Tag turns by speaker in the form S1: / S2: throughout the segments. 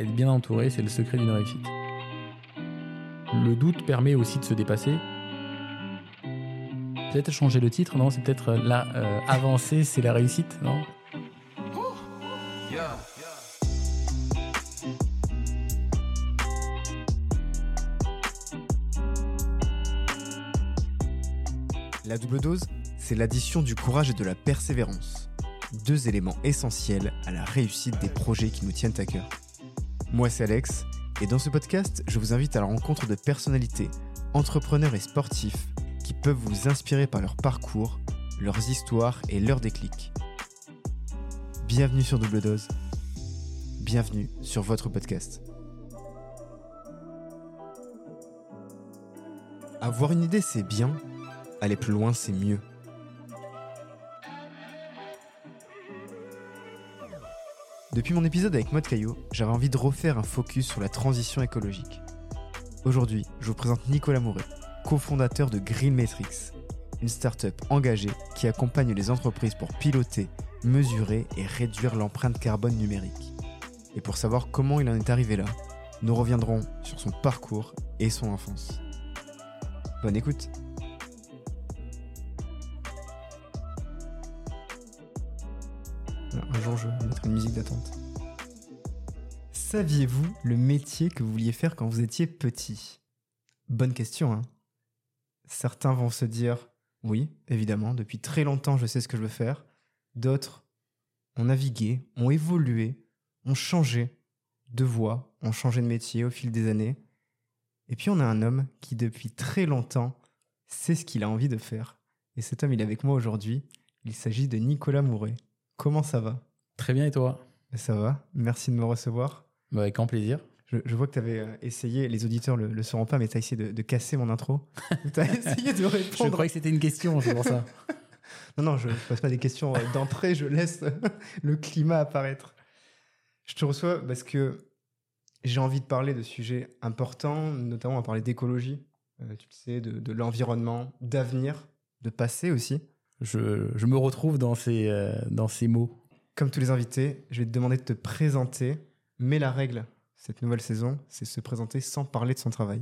S1: être bien entouré, c'est le secret d'une réussite. Le doute permet aussi de se dépasser. Peut-être changer le titre, non? C'est peut-être euh, là, euh, avancer, c'est la réussite, non?
S2: La double dose, c'est l'addition du courage et de la persévérance. Deux éléments essentiels à la réussite des projets qui nous tiennent à cœur. Moi, c'est Alex, et dans ce podcast, je vous invite à la rencontre de personnalités, entrepreneurs et sportifs qui peuvent vous inspirer par leur parcours, leurs histoires et leurs déclics. Bienvenue sur Double Dose. Bienvenue sur votre podcast. Avoir une idée, c'est bien. Aller plus loin, c'est mieux. Depuis mon épisode avec Maud Caillot, j'avais envie de refaire un focus sur la transition écologique. Aujourd'hui, je vous présente Nicolas Mouret, cofondateur de Green Matrix, une start-up engagée qui accompagne les entreprises pour piloter, mesurer et réduire l'empreinte carbone numérique. Et pour savoir comment il en est arrivé là, nous reviendrons sur son parcours et son enfance. Bonne écoute Jour, une musique d'attente. Saviez-vous le métier que vous vouliez faire quand vous étiez petit? Bonne question, hein Certains vont se dire oui, évidemment, depuis très longtemps je sais ce que je veux faire. D'autres ont navigué, ont évolué, ont changé de voie, ont changé de métier au fil des années. Et puis on a un homme qui depuis très longtemps sait ce qu'il a envie de faire. Et cet homme, il est avec moi aujourd'hui. Il s'agit de Nicolas Mouret. Comment ça va?
S1: Très bien, et toi?
S2: Ça va, merci de me recevoir.
S1: Bah, avec grand plaisir.
S2: Je, vois que tu avais euh, essayé, les auditeurs le, le sauront pas, mais tu as essayé de, casser mon intro. tu as essayé de répondre.
S1: je croyais que c'était une question, c'est pour ça.
S2: non, non, je ne pose pas des questions euh, d'entrée, je laisse le climat apparaître. Je te reçois parce que j'ai envie de parler de sujets importants, notamment va parler d'écologie, euh, tu le sais, de, l'environnement, d'avenir, de passé aussi.
S1: Je, je, me retrouve dans ces, dans ces mots.
S2: Comme tous les invités, je vais te demander de te présenter, mais la règle cette nouvelle saison, c'est se présenter sans parler de son travail.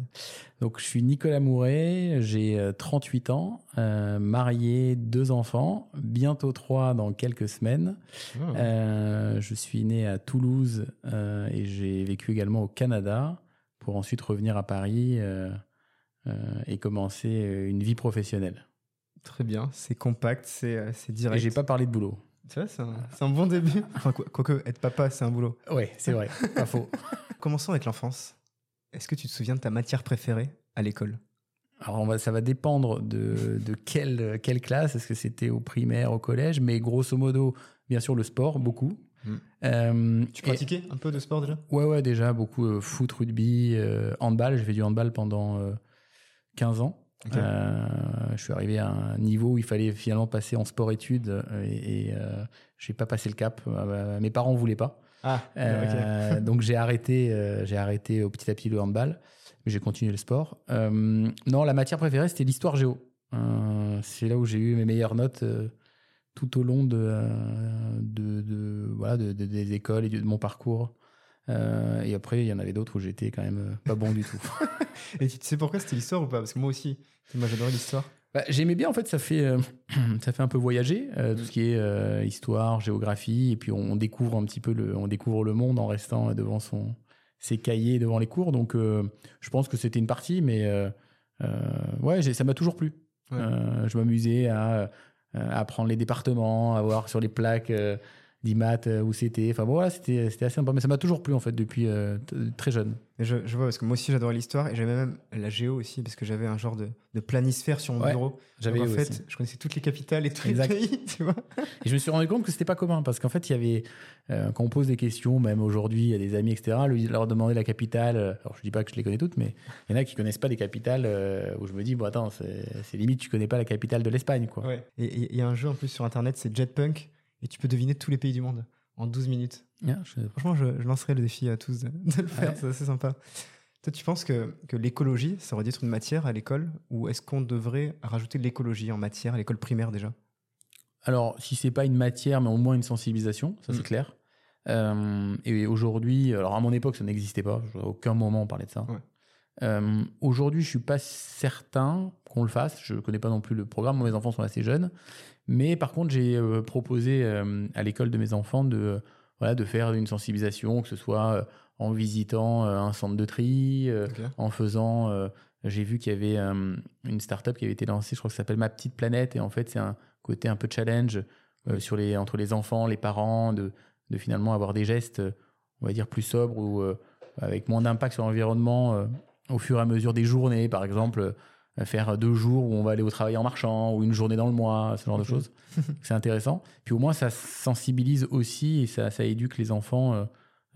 S1: Donc, je suis Nicolas Mouret, j'ai 38 euh, ans, euh, marié, deux enfants, bientôt trois dans quelques semaines. Ah. Euh, je suis né à Toulouse et j'ai vécu également au Canada pour ensuite revenir à Paris et commencer une vie professionnelle.
S2: Très bien, c'est compact, c'est direct.
S1: Et j'ai pas parlé de boulot.
S2: C'est un, un, bon début. Enfin, quoique, être papa, c'est un boulot.
S1: Oui, c'est vrai, pas faux.
S2: Commençons avec l'enfance. Est-ce que tu te souviens de ta matière préférée à l'école?
S1: Alors, on va, ça va dépendre de, de quelle, quelle classe. Est-ce que c'était au primaire, au collège? Mais grosso modo, bien sûr, le sport, beaucoup.
S2: Hmm. Euh, tu pratiquais un peu de sport déjà?
S1: Ouais, ouais, déjà, beaucoup. Euh, foot, rugby, euh, handball. J'ai fait du handball pendant 15 ans. Euh, je suis arrivé à un niveau où il fallait finalement passer en sport-études euh, et, euh, je n'ai pas passé le cap. mes parents ne voulaient pas.
S2: Ah,
S1: donc j'ai arrêté, j'ai arrêté au petit à petit le handball, mais j'ai continué le sport. non, la matière préférée c'était l'histoire géo. c'est là où j'ai eu mes meilleures notes tout au long de, de, de voilà, de, des écoles et de mon parcours. Et après, il y en avait d'autres où j'étais quand même pas bon du tout.
S2: Et tu sais pourquoi c'était l'histoire ou pas? Parce que moi aussi, moi j'adorais l'histoire.
S1: Bah, J'aimais bien, en fait, ça fait, euh, ça fait un peu voyager, euh, tout ce qui est euh, histoire, géographie, et puis on découvre un petit peu le, on découvre le monde en restant devant son, ses cahiers, devant les cours. Donc, je pense que c'était une partie, mais ouais, ça m'a toujours plu. je m'amusais à, à apprendre les départements, à voir sur les plaques d'IMAT euh, où c'était. Enfin bon, voilà, c'était assez sympa. Mais ça m'a toujours plu en fait depuis euh, très jeune.
S2: Je, je, vois parce que moi aussi j'adorais l'histoire et j'avais même la géo aussi parce que j'avais un genre de, de, planisphère sur mon bureau. J'avais en fait, je connaissais toutes les capitales et tous les pays, tu vois.
S1: Et je me suis rendu compte que c'était pas commun parce qu'en fait il y avait euh, quand on pose des questions, même aujourd'hui, a des amis etc. Leur demander la capitale. Alors je dis pas que je les connais toutes, mais il y en a qui connaissent pas des capitales où je me dis bon attends c'est limite tu connais pas la capitale de l'Espagne quoi.
S2: Ouais. Et il y a un jeu en plus sur internet c'est Jetpunk et tu peux deviner tous les pays du monde en 12 minutes. Franchement, je, lancerai le défi à tous de, le faire, c'est assez sympa. Toi, tu penses que, que l'écologie, ça aurait dû être une matière à l'école ou est-ce qu'on devrait rajouter de l'écologie en matière à l'école primaire déjà?
S1: Alors, si c'est pas une matière, mais au moins une sensibilisation, ça c'est mm. clair. Euh, et aujourd'hui, alors à mon époque, ça n'existait pas. À aucun moment on parlait de ça.
S2: Ouais.
S1: Euh, aujourd'hui, je suis pas certain qu'on le fasse. Je connais pas non plus le programme. Mes enfants sont assez jeunes. Mais par contre, j'ai euh, proposé euh, à l'école de mes enfants de, voilà, de faire une sensibilisation, que ce soit euh, en visitant euh, un centre de tri, euh, en faisant. euh, j'ai vu qu'il y avait euh, une start-up qui avait été lancée, je crois que ça s'appelle Ma Petite Planète. Et en fait, c'est un côté un peu challenge euh, sur les, entre les enfants, les parents, de, de finalement avoir des gestes, euh, on va dire, plus sobres ou euh, avec moins d'impact sur l'environnement euh, au fur et à mesure des journées. Par exemple, euh, faire deux jours où on va aller au travail en marchant ou une journée dans le mois, ce genre de choses. c'est intéressant. Puis au moins, ça sensibilise aussi et ça, ça éduque les enfants euh,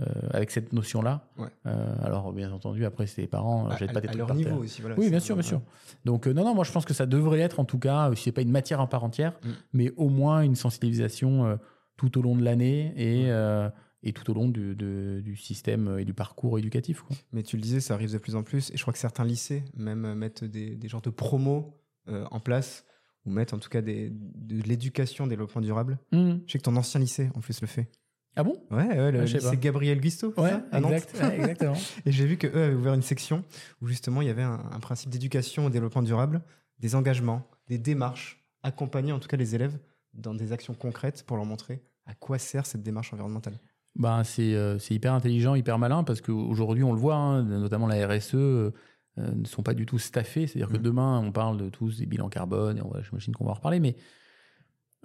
S1: euh, avec cette notion-là.
S2: Ouais.
S1: Euh, alors, bien entendu, après, c'est les parents,
S2: À,
S1: jettent
S2: à-
S1: pas des
S2: à
S1: trucs
S2: leur
S1: par
S2: niveau
S1: terre.
S2: aussi. Voilà,
S1: Oui, bien sûr, bien sûr. Donc, non, non, moi, je pense que ça devrait être, en tout cas, si c'est pas une matière en part entière,
S2: Mm.
S1: mais au moins une sensibilisation tout au long de l'année et,
S2: Ouais.
S1: Et tout au long du, de- du système et du parcours éducatif. Quoi.
S2: Mais tu le disais, ça arrive de plus en plus. Et je crois que certains lycées même euh, mettent des, des genres de promos euh, en place ou mettent en tout cas des, de l'éducation, développement durable. Je sais que ton ancien lycée, en plus, le fait.
S1: Ah bon?
S2: Ouais, ouais, le
S1: Ah,
S2: lycée
S1: pas.
S2: Gabriel Guisto,
S1: Ouais,
S2: ça, à Nantes
S1: exact, ouais, exactement.
S2: Et j'ai vu qu'eux avaient ouvert une section où justement il y avait un, un principe d'éducation au développement durable, des engagements, des démarches, accompagner en tout cas les élèves dans des actions concrètes pour leur montrer à quoi sert cette démarche environnementale.
S1: Ben, c'est euh, c'est hyper intelligent, hyper malin, parce qu'aujourd'hui, on le voit, hein, notamment la RSE, euh, ne sont pas du tout staffés. C'est-à-dire que
S2: Mhm.
S1: demain, on parle de tous des bilans carbone, et on va- j'imagine qu'on va en reparler, mais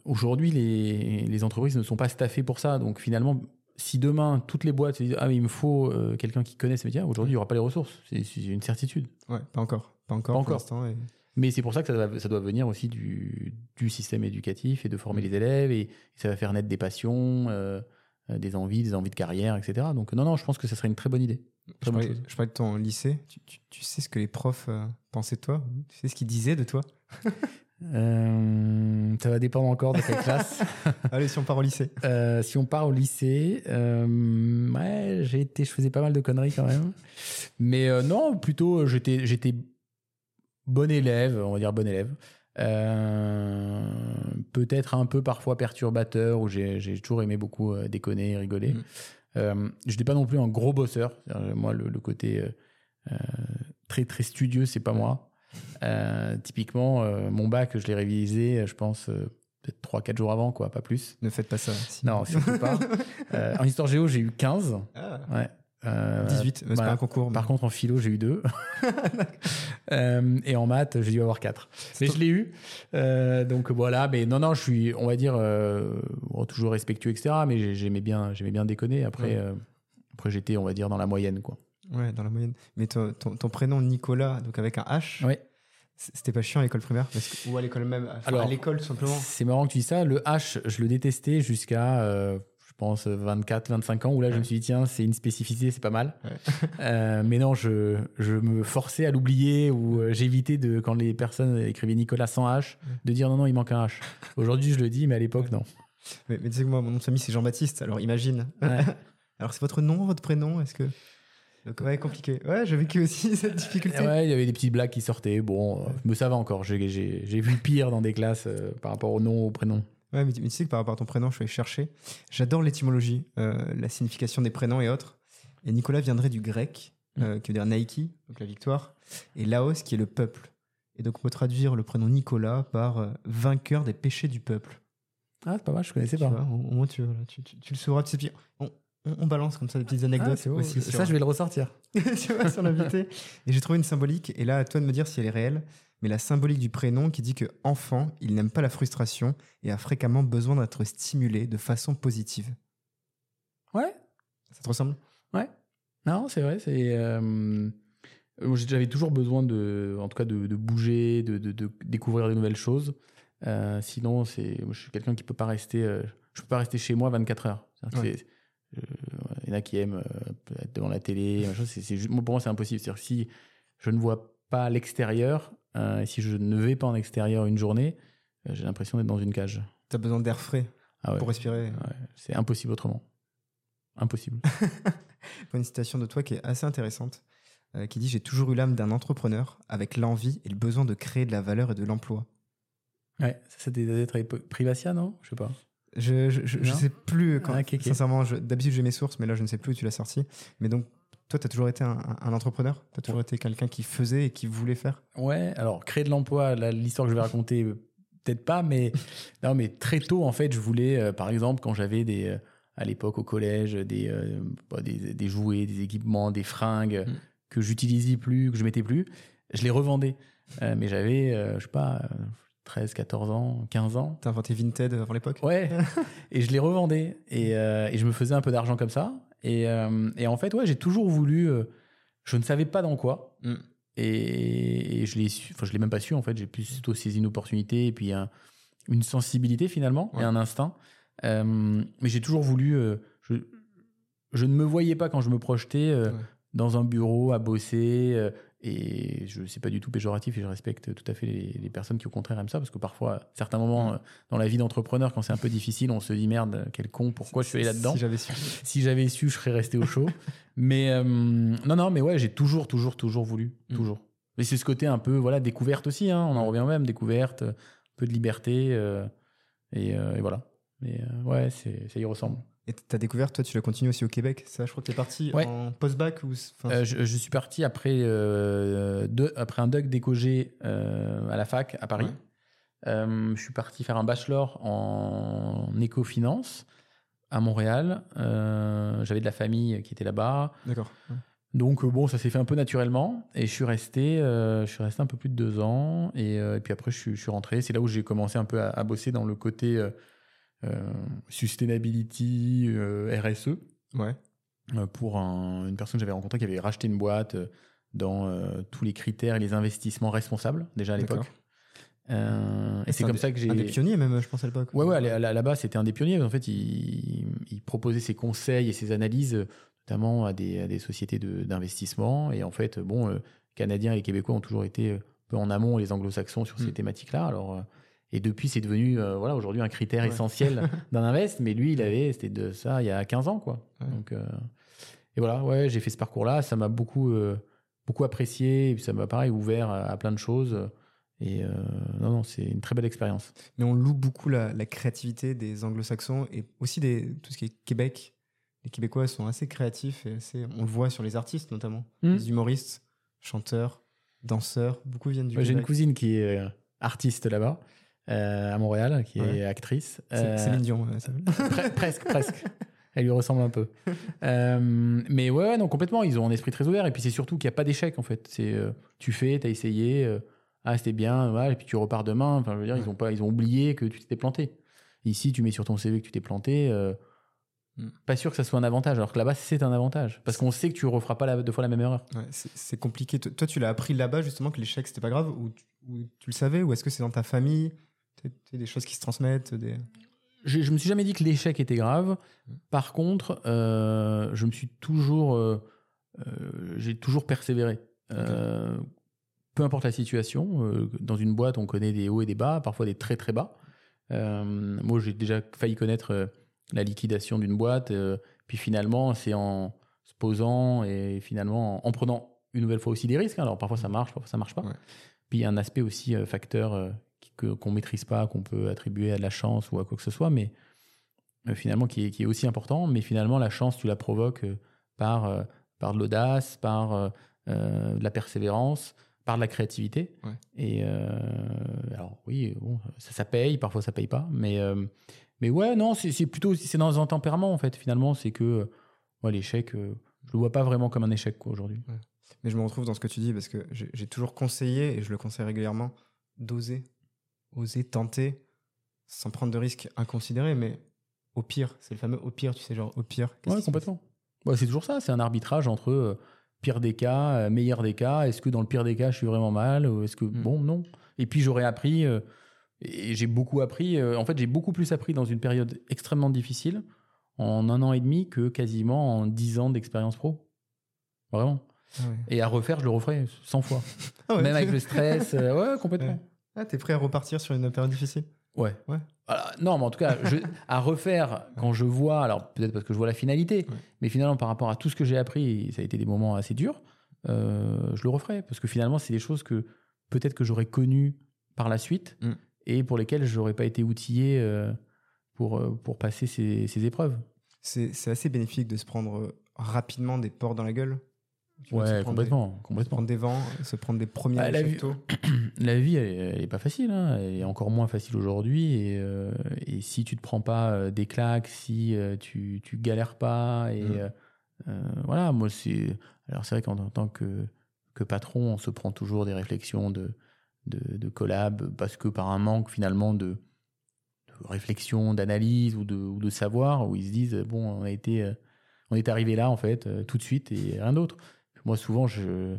S1: aujourd'hui, les, les entreprises ne sont pas staffées pour ça. Donc finalement, si demain, toutes les boîtes se disent Ah, mais il me faut euh, quelqu'un qui connaisse ces médias, aujourd'hui, il n'y aura pas les ressources. C'est c'est une certitude.
S2: Ouais, pas encore, pas encore
S1: Pas
S2: pour
S1: encore.
S2: l'instant. et-
S1: Mais c'est pour ça que ça doit, ça doit venir aussi du, du système éducatif et de former les élèves et, ça va faire naître des passions, euh, euh, des envies, des envies de carrière, etc. Donc non, non, je pense que ça serait une très bonne idée.
S2: Je
S1: bonne
S2: parlais,
S1: chose.
S2: je parlais de ton lycée. Tu, tu- tu sais ce que les profs euh, pensaient de toi Tu sais ce qu'ils disaient de toi
S1: Euh, ça va dépendre encore de quelle classe.
S2: Allez, si on part au lycée.
S1: Euh, si on part au lycée, euh, ouais, j'ai été, je faisais pas mal de conneries quand même. Mais euh, non, plutôt, euh, j'étais, j'étais bon élève, on va dire bon élève. Euh, peut-être un peu parfois perturbateur, où j'ai, toujours aimé beaucoup euh, déconner, rigoler.
S2: Mhm.
S1: Euh, je n'étais pas non plus un gros bosseur. Moi, le, le côté euh, très très studieux, c'est pas moi. Typiquement, mon bac, je l'ai révisé, je pense, peut-être 3-4 jours avant, quoi, pas plus.
S2: Ne faites pas ça.
S1: Non, surtout pas. En histoire géo, j'ai eu 15.
S2: Ah,
S1: Ouais. Euh,
S2: 18, mais c'est
S1: voilà.
S2: pas un concours.
S1: Par contre, en philo, j'ai eu 2. et en maths, j'ai dû avoir 4. Mais je l'ai eu. Euh, donc voilà, mais non, non, je suis, on va dire, euh, bon, toujours respectueux, etc. Mais j'ai- j'aimais bien, bien déconner. Après,
S2: Ouais.
S1: euh, après j'étais, on va dire, dans la moyenne, quoi.
S2: Ouais, dans la moyenne. Mais ton, ton- ton prénom Nicolas, donc avec un H,
S1: Ouais.
S2: c'était pas chiant à l'école primaire parce que- Ou à l'école même enfin,
S1: Alors,
S2: À l'école, tout simplement.
S1: C'est marrant que tu dis ça. Le H, je le détestais jusqu'à, euh, pense, 24, 25 ans, où là, je me suis dit, tiens, c'est une spécificité, c'est pas mal.
S2: Ouais.
S1: Euh, mais non, je, je me forçais à l'oublier ou euh, j'évitais de, quand les personnes écrivaient Nicolas sans H, de dire non, non, il manque un H. Aujourd'hui, je le dis, mais à l'époque, non.
S2: Mais, mais tu sais que moi, mon nom de famille, c'est Jean-Baptiste, alors imagine.
S1: Ouais.
S2: alors, c'est votre nom, votre prénom Est-ce que. Donc, ouais, compliqué. Ouais, j'ai vécu aussi cette difficulté.
S1: Ouais, il y avait des petites blagues qui sortaient. Bon, euh, mais ça va encore. J'ai- vu pire dans des classes euh, par rapport au nom, au prénom.
S2: Ouais, mais, tu mais tu sais que par rapport à ton prénom, je suis allé chercher. J'adore l'étymologie, euh, la signification des prénoms et autres. Et Nicolas viendrait du grec, euh, qui veut dire Nike, donc la victoire, et Laos, qui est le peuple. Et donc, on peut traduire le prénom Nicolas par euh, vainqueur des péchés du peuple.
S1: Ah, c'est pas mal, je connaissais
S2: Tu
S1: pas.
S2: au, moins, tu, tu, tu- le sauras. Tu sais, puis on, on- on balance comme ça des petites anecdotes
S1: Ah, c'est beau.
S2: aussi.
S1: ça,
S2: sur-
S1: je vais le ressortir.
S2: tu vois, sur l'invité. Et j'ai trouvé une symbolique, et là, à toi de me dire si elle est réelle, mais la symbolique du prénom qui dit que enfant, il n'aime pas la frustration et a fréquemment besoin d'être stimulé de façon positive.
S1: Ouais,
S2: Ça te ressemble?
S1: Ouais. Non, c'est vrai. C'est. euh, J'avais toujours besoin de, en tout cas, de, de bouger, de, de- de découvrir de nouvelles choses. Euh, sinon, c'est, je suis quelqu'un qui peut pas rester, euh, je peux pas rester chez moi 24 heures. Il y en a qui aiment être devant la télé. c'est, pour moi, c'est impossible. C'est-à-dire si je ne vois pas l'extérieur, et si je ne vais pas en extérieur une journée, euh, j'ai l'impression d'être dans une cage.
S2: Tu as besoin d'air frais
S1: Ah ouais.
S2: pour respirer.
S1: Ouais, c'est impossible autrement. Impossible.
S2: Une citation de toi qui est assez intéressante, euh, qui dit J'ai toujours eu l'âme d'un entrepreneur avec l'envie et le besoin de créer de la valeur et de l'emploi.
S1: ouais, ça, c'était d'être avec Privacia, non? Je sais pas.
S2: Je, je, je, je sais plus. Quand,
S1: Ah.
S2: Sincèrement, d'habitude j'ai mes sources, mais là je ne sais plus où tu l'as sorti. Mais donc, toi, tu as toujours été un, entrepreneur? Tu as toujours été quelqu'un qui faisait et qui voulait faire?
S1: Ouais, alors créer de l'emploi, l'histoire que je vais raconter, euh, peut-être pas, mais non, mais très tôt en fait, je voulais, euh, par exemple, quand j'avais des, euh, à l'époque au collège, des, euh, bah, des, des jouets, des équipements, des fringues
S2: Mm.
S1: que j'utilisais plus, que je mettais plus, je les revendais. Mais j'avais, je sais pas, euh, 13, 14 ans, 15 ans.
S2: Tu as inventé Vinted avant l'époque?
S1: Ouais, et je les revendais et, euh, et je me faisais un peu d'argent comme ça. Et, euh, et en fait, ouais, j'ai toujours voulu. euh, je ne savais pas dans quoi.
S2: Mm.
S1: Et, et je l'ai su, enfin, je l'ai même pas su en fait. J'ai plutôt saisi une opportunité et puis un- une sensibilité finalement
S2: Ouais.
S1: et un instinct. Euh, mais j'ai toujours voulu. euh, je, je ne me voyais pas quand je me projetais euh,
S2: Ouais.
S1: dans un bureau à bosser. euh, et je sais pas du tout péjoratif et je respecte tout à fait les, les personnes qui au contraire aiment ça parce que parfois, à certains moments
S2: Mm.
S1: euh, dans la vie d'entrepreneur, quand c'est un peu difficile, on se dit merde, quel con, pourquoi je suis allé là-dedans?
S2: Si j'avais su.
S1: si j'avais su, je serais resté au chaud. mais euh, non, non, mais ouais, j'ai toujours, toujours, toujours voulu.
S2: Mm.
S1: Toujours. Mais c'est ce côté un peu, voilà, découverte aussi. hein, on en revient même, découverte, un peu de liberté. euh, et, euh, et voilà. Mais euh, ouais, c'est, ça y ressemble.
S2: Et ta découverte, toi, tu l'as continué aussi au Québec. Ça, je crois que tu es parti
S1: Ouais.
S2: en post-bac ou. enfin,
S1: Euh, je, je suis parti après, euh, deux- après un doc d'éco-G euh, à la fac à Paris.
S2: Ouais.
S1: Je suis parti faire un bachelor en éco-finance à Montréal. J'avais de la famille qui était là-bas.
S2: D'accord. Ouais.
S1: Donc bon, ça s'est fait un peu naturellement et je suis resté, euh, je suis resté un peu plus de deux ans et, euh, et puis après je suis, je suis rentré. C'est là où j'ai commencé un peu à, à bosser dans le côté euh, sustainability, euh, RSE
S2: Ouais.
S1: euh, pour un- une personne que j'avais rencontrée qui avait racheté une boîte euh, dans euh, tous les critères et les investissements responsables déjà à l'époque. Euh, et c'est comme
S2: des-
S1: ça que j'ai
S2: Un des pionniers, même, je pense, à l'époque.
S1: Ouais, ouais, là- là- là-bas, c'était un des pionniers. En fait, il, il proposait ses conseils et ses analyses, euh, notamment à des, à des sociétés de- d'investissement. Et en fait, bon, euh, Canadiens et Québécois ont toujours été un peu en amont, les anglo-saxons, sur ces
S2: Mm.
S1: thématiques-là. Alors, euh, et depuis, c'est devenu, euh, voilà, aujourd'hui, un critère
S2: Ouais.
S1: essentiel d'un invest. Mais lui, il avait, c'était de ça il y a 15 ans, quoi.
S2: Ouais.
S1: Donc, euh, et voilà, ouais, j'ai fait ce parcours-là. Ça m'a beaucoup, euh, beaucoup apprécié. Et puis ça m'a, pareil, ouvert à, à plein de choses. Et non, non, c'est une très belle expérience.
S2: Mais on loue beaucoup la, la créativité des anglo-saxons et aussi des, tout ce qui est Québec. Les Québécois sont assez créatifs et assez, on le voit sur les artistes notamment.
S1: Mm.
S2: Les humoristes, chanteurs, danseurs, beaucoup viennent du
S1: Ouais, J'ai une cousine qui est artiste là-bas, euh, à Montréal, qui
S2: Ouais.
S1: est actrice.
S2: C'est-
S1: Euh,
S2: Céline Dion. ça-
S1: pre- presque, presque. Elle lui ressemble un peu. Euh, mais ouais, non, complètement. Ils ont un esprit très ouvert. Et puis c'est surtout qu'il n'y a pas d'échec, en fait. C'est tu fais, tu as essayé, ah, c'était bien, ouais, et puis tu repars demain. Enfin, je veux dire, ils, ont pas, ils ont oublié que tu t'étais planté. Ici, tu mets sur ton CV que tu t'es planté.
S2: Mm.
S1: Pas sûr que ça soit un avantage, alors que là-bas, c'est un avantage. Parce qu'on sait que tu referas pas la- deux fois la même erreur.
S2: Ouais, c'est compliqué. Toi, tu l'as appris là-bas justement que l'échec c'était pas grave ou tu, ou tu le savais ou est-ce que c'est dans ta famille? Des choses qui se transmettent des...
S1: je, je me suis jamais dit que l'échec était grave. Par contre, euh, je me suis toujours, euh, euh, j'ai toujours persévéré. Peu importe la situation, dans une boîte, on connaît des hauts et des bas, parfois des très très bas. Moi, j'ai déjà failli connaître la liquidation d'une boîte, puis finalement, c'est en se posant et finalement en, en prenant une nouvelle fois aussi des risques. Alors parfois ça marche, parfois ça marche pas.
S2: Ouais.
S1: Puis il y a un aspect aussi facteur qu'on maîtrise pas, qu'on peut attribuer à de la chance ou à quoi que ce soit, mais euh, finalement qui est, qui est aussi important. Mais finalement, la chance, tu la provoques euh, par, euh, par de l'audace, par de la persévérance, par de la créativité.
S2: Ouais.
S1: Et alors oui, bon, ça, ça paye, parfois ça paye pas, mais mais ouais, non, c'est plutôt c'est dans un tempérament en fait. Finalement, c'est que ouais, l'échec, euh, je le vois pas vraiment comme un échec aujourd'hui.
S2: Mais je me retrouve dans ce que tu dis parce que j'ai toujours conseillé et je le conseille régulièrement d'oser, oser tenter sans prendre de risques inconsidérés, mais au pire, c'est le fameux au pire, tu sais, genre au pire.
S1: Ouais, complètement. Ouais, c'est toujours ça, c'est un arbitrage entre euh, pire des cas, euh, meilleur des cas. Est-ce que dans le pire des cas, je suis vraiment mal ou Est-ce que
S2: Mm.
S1: bon, non? Et puis j'aurais appris, euh, et j'ai beaucoup appris. en fait, j'ai beaucoup plus appris dans une période extrêmement difficile en un an et demi que quasiment en dix ans d'expérience pro. Vraiment.
S2: Ah ouais.
S1: Et à refaire, je le referai 100 fois.
S2: Ah ouais.
S1: Même avec le stress. ouais, complètement.
S2: Ah, t'es prêt à repartir sur une période difficile?
S1: Ouais.
S2: Ouais.
S1: Alors, non, mais en tout cas, je- à refaire quand je vois, alors peut-être parce que je vois la finalité,
S2: Ouais.
S1: mais finalement par rapport à tout ce que j'ai appris, ça a été des moments assez durs, euh, je le referai parce que finalement c'est des choses que peut-être que j'aurais connues par la suite
S2: Mm.
S1: et pour lesquelles j'aurais pas été outillé euh, pour, euh, pour passer ces, ces épreuves.
S2: C'est assez bénéfique de se prendre rapidement des portes dans la gueule? Se
S1: Ouais, complètement,
S2: Des, se
S1: complètement.
S2: prendre des vents, se prendre des premiers
S1: Ah, la vie-. La vie, elle, elle est pas facile. hein. Elle est encore moins facile aujourd'hui. Et, euh, et si tu te prends pas euh, des claques, si euh, tu, tu galères pas, et
S2: Mm.
S1: euh, euh, voilà, moi c'est. Alors c'est vrai qu'en tant que, que patron, on se prend toujours des réflexions de, de, de collab parce que par un manque finalement de, de réflexion, d'analyse ou de, ou de savoir, où ils se disent bon, on a été, on est arrivé là en fait euh, tout de suite et rien d'autre. Moi souvent je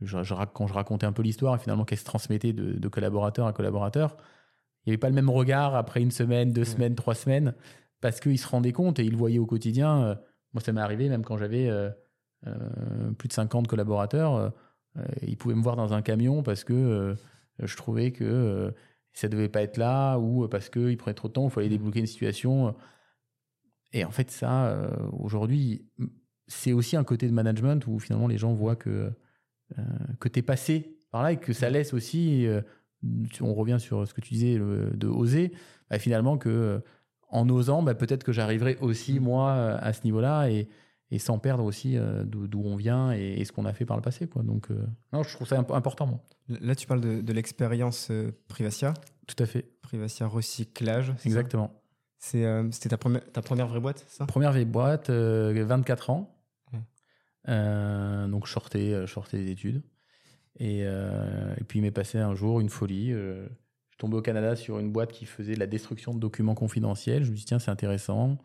S1: je- je rac- quand je racontais un peu l'histoire et finalement qu'elle se transmettait de, de collaborateur à collaborateur, il n'y avait pas le même regard après une semaine, deux semaines, trois semaines, parce qu'ils se rendaient compte et ils le voyaient au quotidien. Euh, Moi, ça m'est arrivé même quand j'avais euh, euh, plus de 50 collaborateurs, ils pouvaient me voir dans un camion parce que je trouvais que ça devait pas être là ou parce qu'ils prenaient trop de temps, il fallait débloquer une situation. Et en fait, ça, aujourd'hui, c'est aussi un côté de management où finalement les gens voient que, euh, que tu es passé par là et que ça laisse aussi, euh, on revient sur ce que tu disais, le- de oser, bah, finalement que euh, en osant, bah, peut-être que j'arriverai aussi moi euh, à ce niveau-là et, et sans perdre aussi euh, d'où on vient et, et ce qu'on a fait par le passé. Quoi. Donc, euh, non, je trouve ça imp- important, moi.
S2: Là, tu parles de, de l'expérience euh, Privacia,
S1: Tout à fait,
S2: Privacia recyclage.
S1: exactement.
S2: C'était ta première, ta première vraie boîte, ça?
S1: Première vieille boîte, euh, 24 ans. Euh, donc, sortais, euh, sortais des études. Et, euh, et puis, il m'est passé un jour une folie. je suis tombé au Canada sur une boîte qui faisait de la destruction de documents confidentiels. Je me suis dit, tiens, c'est intéressant.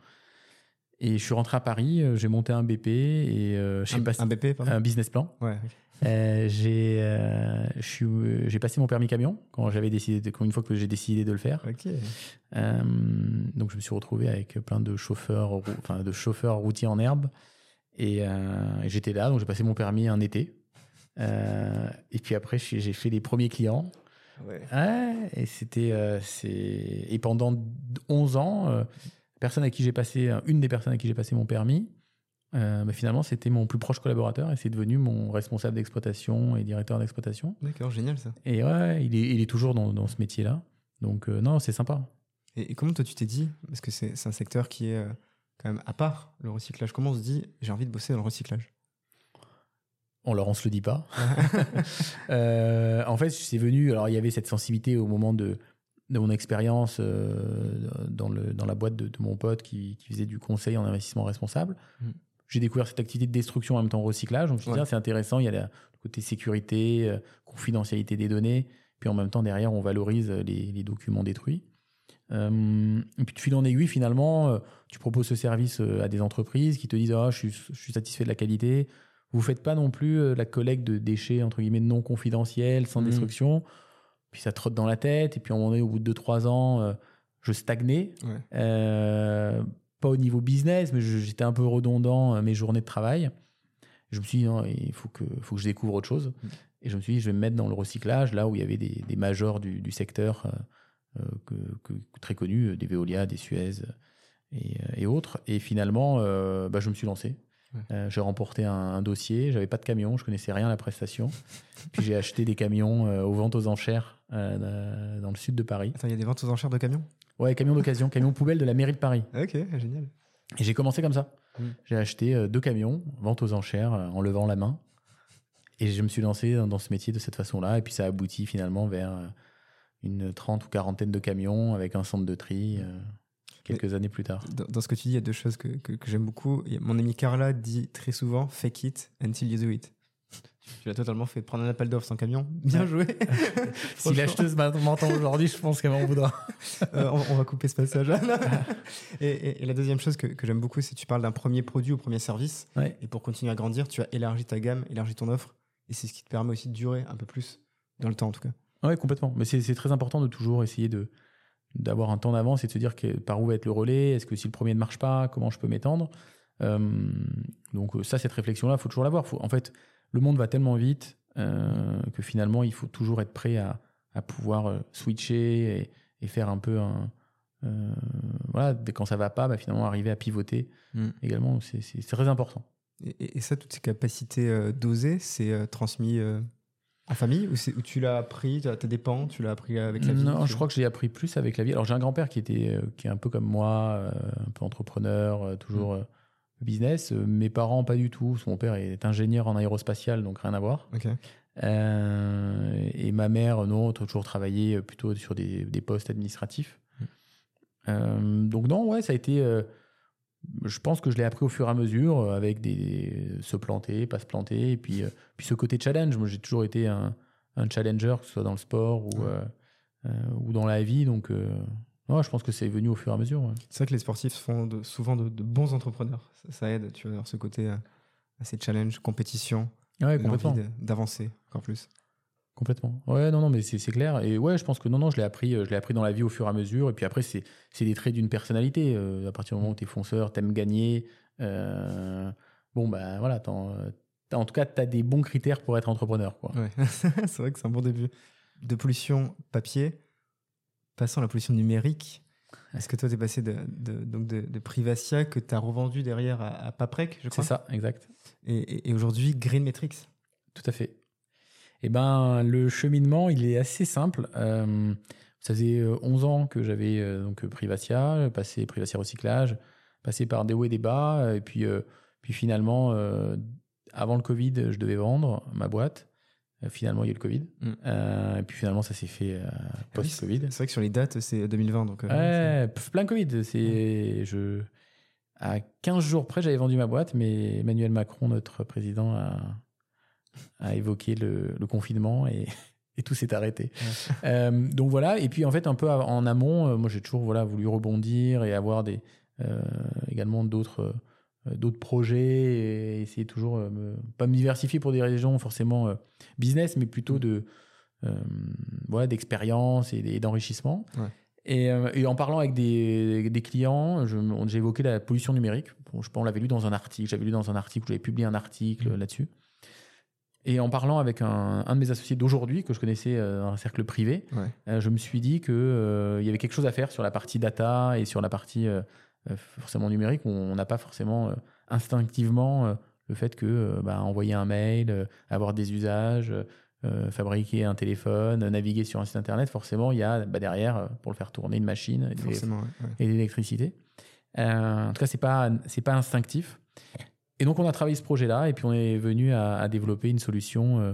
S1: Et je suis rentré à Paris, j'ai monté un BP et euh, j'ai
S2: un,
S1: passé
S2: un BP, pardon
S1: un business plan.
S2: Ouais.
S1: Euh, j'ai euh, j'ai passé mon permis camion quand j'avais décidé de- quand une fois que j'ai décidé de le faire. Donc je me suis retrouvé avec plein de chauffeurs, enfin de chauffeurs routiers en herbe. Et euh, j'étais là, donc j'ai passé mon permis un été. Euh, et puis après, j'ai fait les premiers clients.
S2: Ouais.
S1: Ouais, et c'était, euh, et pendant 11 ans, euh, personne à qui j'ai passé, une des personnes à qui j'ai passé mon permis, bah, finalement c'était mon plus proche collaborateur et c'est devenu mon responsable d'exploitation et directeur d'exploitation.
S2: D'accord, génial ça.
S1: Et ouais, il est, il est toujours dans, dans ce métier-là. Donc non, c'est sympa.
S2: Et, et comment toi tu t'es dit, parce que c'est c'est un secteur qui est quand même à part, le recyclage, comment on se dit j'ai envie de bosser dans le recyclage?
S1: On leur on se le dit pas. Euh, en fait, c'est venu. Alors, il y avait cette sensibilité au moment de, de mon expérience euh, dans, le, dans la boîte de, de mon pote qui, qui faisait du conseil en investissement responsable.
S2: Mm.
S1: J'ai découvert cette activité de destruction en même temps recyclage. Donc, je me suis dit, ah, c'est intéressant. Il y a le côté sécurité, euh, confidentialité des données. Puis en même temps, derrière, on valorise les, les documents détruits. Euh, et puis de fil en aiguille, finalement, euh, tu proposes ce service euh, à des entreprises qui te disent ah, je, suis, je suis satisfait de la qualité. Vous faites pas non plus la collecte de déchets entre guillemets non confidentiels, sans
S2: Mhm.
S1: destruction. Puis ça trotte dans la tête. Et puis à un moment donné, au bout de 2-3 ans, je stagnais.
S2: Ouais.
S1: Euh, pas au niveau business, mais j'étais un peu redondant euh, mes journées de travail. Je me suis dit, non, il faut que, faut que je découvre autre chose.
S2: Mhm.
S1: Et je me suis dit, je vais me mettre dans le recyclage, là où il y avait des, des majors du, du secteur euh, que, que- très connus, euh, des Veolia, des Suez euh, et, euh, et autres. Et finalement, euh, bah, je me suis lancé.
S2: Ouais.
S1: Euh, j'ai remporté un, un dossier, j'avais pas de camion, je connaissais rien à la prestation. Puis j'ai acheté des camions euh, aux ventes aux enchères euh, dans le sud de Paris.
S2: Attends, il y a des ventes aux enchères de camions?
S1: Ouais, camions d'occasion, camions poubelles de la mairie de Paris.
S2: Ok, génial.
S1: Et j'ai commencé comme ça.
S2: Mm.
S1: J'ai acheté euh, deux camions, vente aux enchères, euh, en levant la main. Et je me suis lancé dans, dans ce métier de cette façon-là. Et puis ça aboutit finalement vers euh, une trente ou quarantaine de camions avec un centre de tri euh, quelques années plus tard.
S2: Dans, dans ce que tu dis, il y a deux choses que, que- que j'aime beaucoup. Mon ami Carla dit très souvent fake it until you do it. Tu l'as totalement fait. Prendre un appel d'offres sans camion. Bien joué.
S1: Si l'acheteuse m'entend aujourd'hui, je pense qu'elle m'en voudra.
S2: Euh, on, on va couper ce passage. et, et- et la deuxième chose que, que j'aime beaucoup, c'est que tu parles d'un premier produit ou premier service.
S1: Ouais.
S2: Et pour continuer à grandir, tu as élargi ta gamme, élargi ton offre. Et c'est ce qui te permet aussi de durer un peu plus dans le temps, en tout cas.
S1: Ouais, complètement. Mais c'est très important de toujours essayer de d'avoir un temps d'avance et de se dire que, par où va être le relais. Est-ce que si le premier ne marche pas, comment je peux m'étendre? Euh, Donc euh, ça, cette réflexion-là, il faut toujours l'avoir. En fait, le monde va tellement vite euh, que finalement, il faut toujours être prêt à, à pouvoir euh, switcher et, et faire un peu un... euh, voilà, quand ça va pas, bah, finalement, arriver à pivoter
S2: Mm.
S1: également, c'est très important.
S2: Et, ça, toutes ces capacités d'oser, c'est transmis famille ou, tu l'as appris à tes dépens Tu l'as appris avec la vie
S1: Non, je crois que je l'ai appris plus avec la vie. Alors j'ai un grand-père qui était euh, qui est un peu comme moi, euh, un peu entrepreneur, euh, toujours euh, business. Mes parents pas du tout. Mon père est ingénieur en aérospatial, donc rien à voir. Euh, et ma mère, non, a toujours travaillé plutôt sur des, des postes administratifs.
S2: Mm.
S1: Euh, donc non, ouais, ça a été. Je pense que je l'ai appris au fur et à mesure, euh, avec des se planter, pas se planter, et puis euh, puis ce côté challenge. Moi, j'ai toujours été un, un challenger, que ce soit dans le sport ou
S2: Ouais.
S1: euh, ou dans la vie. Donc, euh, ouais, je pense que c'est venu au fur et à mesure. ouais.
S2: C'est vrai que les sportifs font de- souvent de, de bons entrepreneurs. Ça, ça aide, tu vois, ce côté assez challenge, compétition,
S1: Ouais,
S2: de- d'avancer encore plus.
S1: Complètement. Ouais, non, non, mais c'est c'est clair. Et ouais, je pense que non, non, je l'ai appris, euh, je l'ai appris dans la vie au fur et à mesure. Et puis après, c'est c'est des traits d'une personnalité. Euh, à partir du moment où tu es fonceur, t'aimes gagner. euh, bon, ben voilà, t'as- en tout cas, tu as des bons critères pour être entrepreneur. Quoi.
S2: Ouais. c'est vrai que c'est un bon début. De pollution papier, passant à la pollution numérique. Est-ce que toi, tu es passé de, de- donc de, de Privacia que tu as revendu derrière à, à Paprec, je
S1: C'est
S2: crois?
S1: ça, exact.
S2: Et, et- et aujourd'hui, Green Metrics.
S1: Tout à fait. Eh ben, le cheminement, il est assez simple. Euh, ça faisait euh, 11 ans que j'avais euh, donc euh, Privacia, passé Privacia Recyclage, passé par des hauts et des bas. euh, Et puis, euh, puis finalement, euh, avant le Covid, je devais vendre ma boîte. Euh, Finalement, il y a eu le Covid.
S2: Mm.
S1: Euh, et puis finalement, ça s'est fait euh, post-Covid.
S2: C'est vrai que sur les dates, c'est 2020. Donc, euh,
S1: Ouais, plein Covid. C'est, je, à 15 jours près, j'avais vendu ma boîte, mais Emmanuel Macron, notre président, a, a évoqué le, le confinement et, et tout s'est arrêté. Euh, donc voilà. Et puis en fait, un peu en amont, euh, moi j'ai toujours voilà, voulu rebondir et avoir des, euh, également d'autres, d'autres projets et essayer toujours, me, pas me diversifier pour des raisons forcément business, mais plutôt de, euh, voilà, d'expérience et, d'enrichissement.
S2: Ouais.
S1: Et, et en parlant avec des, des clients, j'ai évoqué la pollution numérique. Bon, je pense on l'avait lu dans un article. J'avais lu dans un article, j'avais publié un article
S2: Mhm.
S1: là-dessus. Et en parlant avec un, un de mes associés d'aujourd'hui, que je connaissais euh, dans un cercle privé,
S2: Ouais.
S1: euh, je me suis dit qu'il y avait quelque chose à faire sur la partie data et sur la partie euh, euh, forcément numérique. où On n'a pas forcément euh, instinctivement euh, le fait que euh, bah, envoyer un mail, euh, avoir des usages, euh, fabriquer un téléphone, naviguer sur un site internet, forcément, il y a bah, derrière, euh, pour le faire tourner, une machine et
S2: ouais, ouais.
S1: et l'électricité. Euh, en tout cas, c'est pas c'est pas instinctif. Et donc, on a travaillé ce projet-là, et puis on est venu à, à développer une solution, euh,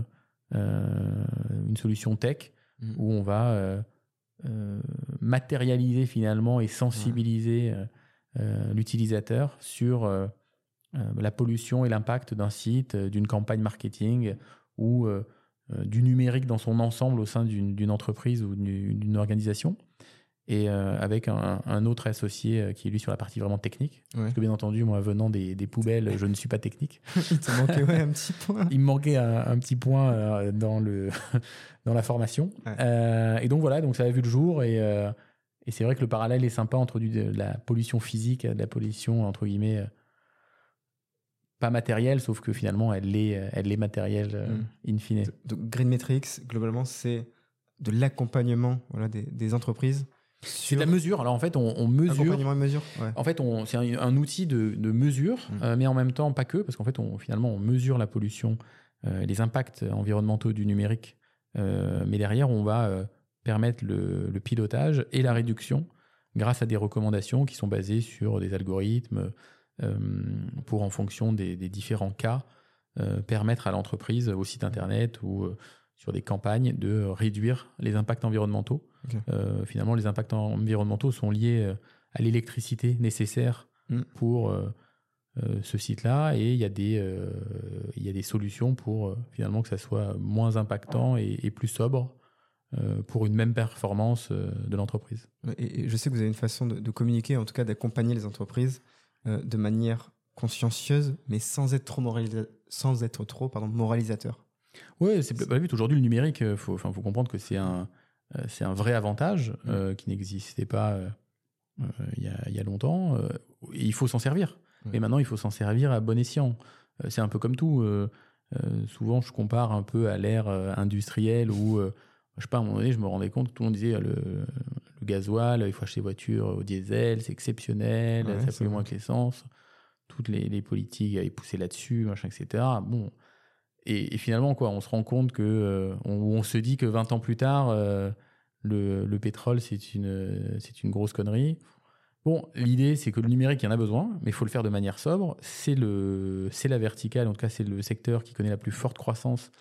S1: euh, une solution tech
S2: Mhm.
S1: où on va euh, euh, matérialiser finalement et sensibiliser l'utilisateur sur la pollution et l'impact d'un site, d'une campagne marketing ou du numérique dans son ensemble au sein d'une entreprise ou d'une organisation. Et euh, avec un, un autre associé euh, qui est lui sur la partie vraiment technique.
S2: Ouais.
S1: Parce que bien entendu, moi venant des, des poubelles, je ne suis pas technique.
S2: Il te manquait ouais, un petit point.
S1: Il me manquait un, un petit point euh, dans, le dans la formation.
S2: Ouais.
S1: Euh, et donc voilà, donc ça a vu le jour. Et, et c'est vrai que le parallèle est sympa entre du, de la pollution physique et de la pollution, entre guillemets, pas matérielle, sauf que finalement, elle est, elle est matérielle euh,
S2: Mm.
S1: in fine.
S2: Donc, Green Metrics, globalement, c'est de l'accompagnement voilà, des, des entreprises.
S1: C'est de la mesure. Alors en fait, on, on mesure.
S2: Accompagnement et mesure. Ouais.
S1: En fait, c'est un, un outil de, de mesure,
S2: Mm.
S1: euh, mais en même temps pas que, parce qu'en fait, on, finalement, on mesure la pollution, euh, les impacts environnementaux du numérique, euh, mais derrière, on va permettre le, le pilotage et la réduction grâce à des recommandations qui sont basées sur des algorithmes pour, en fonction des, des différents cas, permettre à l'entreprise, au site internet ou sur des campagnes, de réduire les impacts environnementaux. Euh, finalement, les impacts environnementaux sont liés euh, à l'électricité nécessaire
S2: Mm.
S1: pour euh, ce site-là et il y, a des, euh, il y a des solutions pour finalement que ça soit moins impactant et, et plus sobre pour une même performance de l'entreprise.
S2: Et, et je sais que vous avez une façon de, de communiquer, en tout cas d'accompagner les entreprises de manière consciencieuse, mais sans être trop, moralisa- sans être trop pardon, moralisateur.
S1: Oui, c'est pas but. Aujourd'hui, le numérique, il faut, comprendre que c'est un, euh, c'est un vrai avantage euh, qui n'existait pas euh, euh, il y, a, il y a longtemps. euh, et il faut s'en servir.
S2: Ouais.
S1: Mais maintenant, il faut s'en servir à bon escient. Euh, c'est un peu comme tout. euh, euh, souvent, je compare un peu à l'ère euh, industrielle où, euh, je sais pas, à un moment donné, je me rendais compte que tout le monde disait euh, le, le gasoil, il faut acheter voiture au diesel, c'est exceptionnel,
S2: Ouais,
S1: ça pollue moins que l'essence. Toutes les, les politiques avaient poussé là-dessus, machin, etc. Bon, et, finalement, quoi, on se rend compte que, on, on, se dit que 20 ans plus tard, le, le, pétrole, c'est une, c'est une grosse connerie. Bon, l'idée, c'est que le numérique, il y en a besoin, mais il faut le faire de manière sobre. C'est, le, c'est la verticale, en tout cas, c'est le secteur qui connaît la plus forte croissance,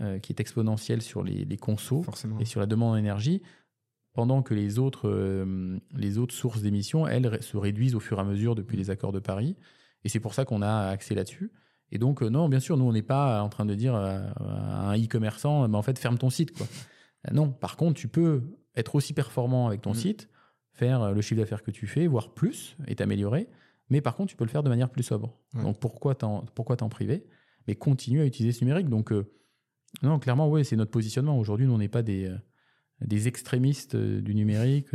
S1: euh, qui est exponentielle sur les, les consos et sur la demande en énergie, pendant que les autres, euh, les autres sources d'émissions, elles, se réduisent au fur et à mesure depuis les accords de Paris. Et c'est pour ça qu'on a accès là-dessus. Et donc, euh, non, bien sûr, nous, on n'est pas en train de dire à un e-commerçant, mais en fait, ferme ton site. Quoi. non, par contre, tu peux être aussi performant avec ton mm. site faire euh, le chiffre d'affaires que tu fais, voire plus, et t'améliorer. Mais par contre, tu peux le faire de manière plus sobre. Donc pourquoi t'en, pourquoi t'en priver? Mais continue à utiliser ce numérique. Donc, euh, non, clairement, oui, c'est notre positionnement. Aujourd'hui, nous, on n'est pas des, euh, des extrémistes du numérique,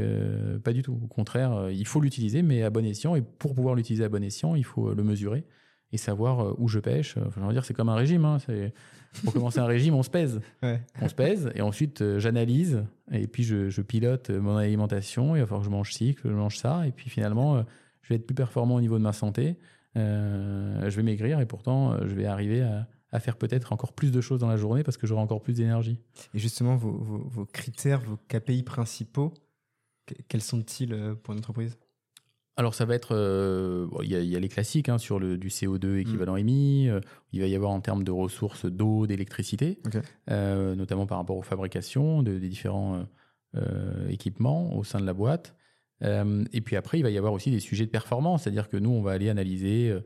S1: pas du tout. Au contraire, il faut l'utiliser, mais à bon escient. Et pour pouvoir l'utiliser à bon escient, il faut le mesurer et savoir euh, où je pêche. Enfin, dire, c'est comme un régime. Hein. Pour commencer un régime, on se pèse. On se pèse et ensuite euh, j'analyse et puis je, pilote mon alimentation. Il va falloir que je mange ci, que je mange ça. Et puis finalement, euh, je vais être plus performant au niveau de ma santé. je vais maigrir et pourtant, je vais arriver à, faire peut-être encore plus de choses dans la journée parce que j'aurai encore plus d'énergie.
S2: Et justement, vos, vos, critères, vos KPI principaux, quels sont-ils pour une entreprise?
S1: Alors ça va être, euh, il y, a les classiques hein, sur le, du CO2 équivalent mm. émis. Euh, il va y avoir en termes de ressources d'eau, d'électricité, euh, notamment par rapport aux fabrications de, des différents équipements au sein de la boîte. et puis après, il va y avoir aussi des sujets de performance, c'est-à-dire que nous, on va aller analyser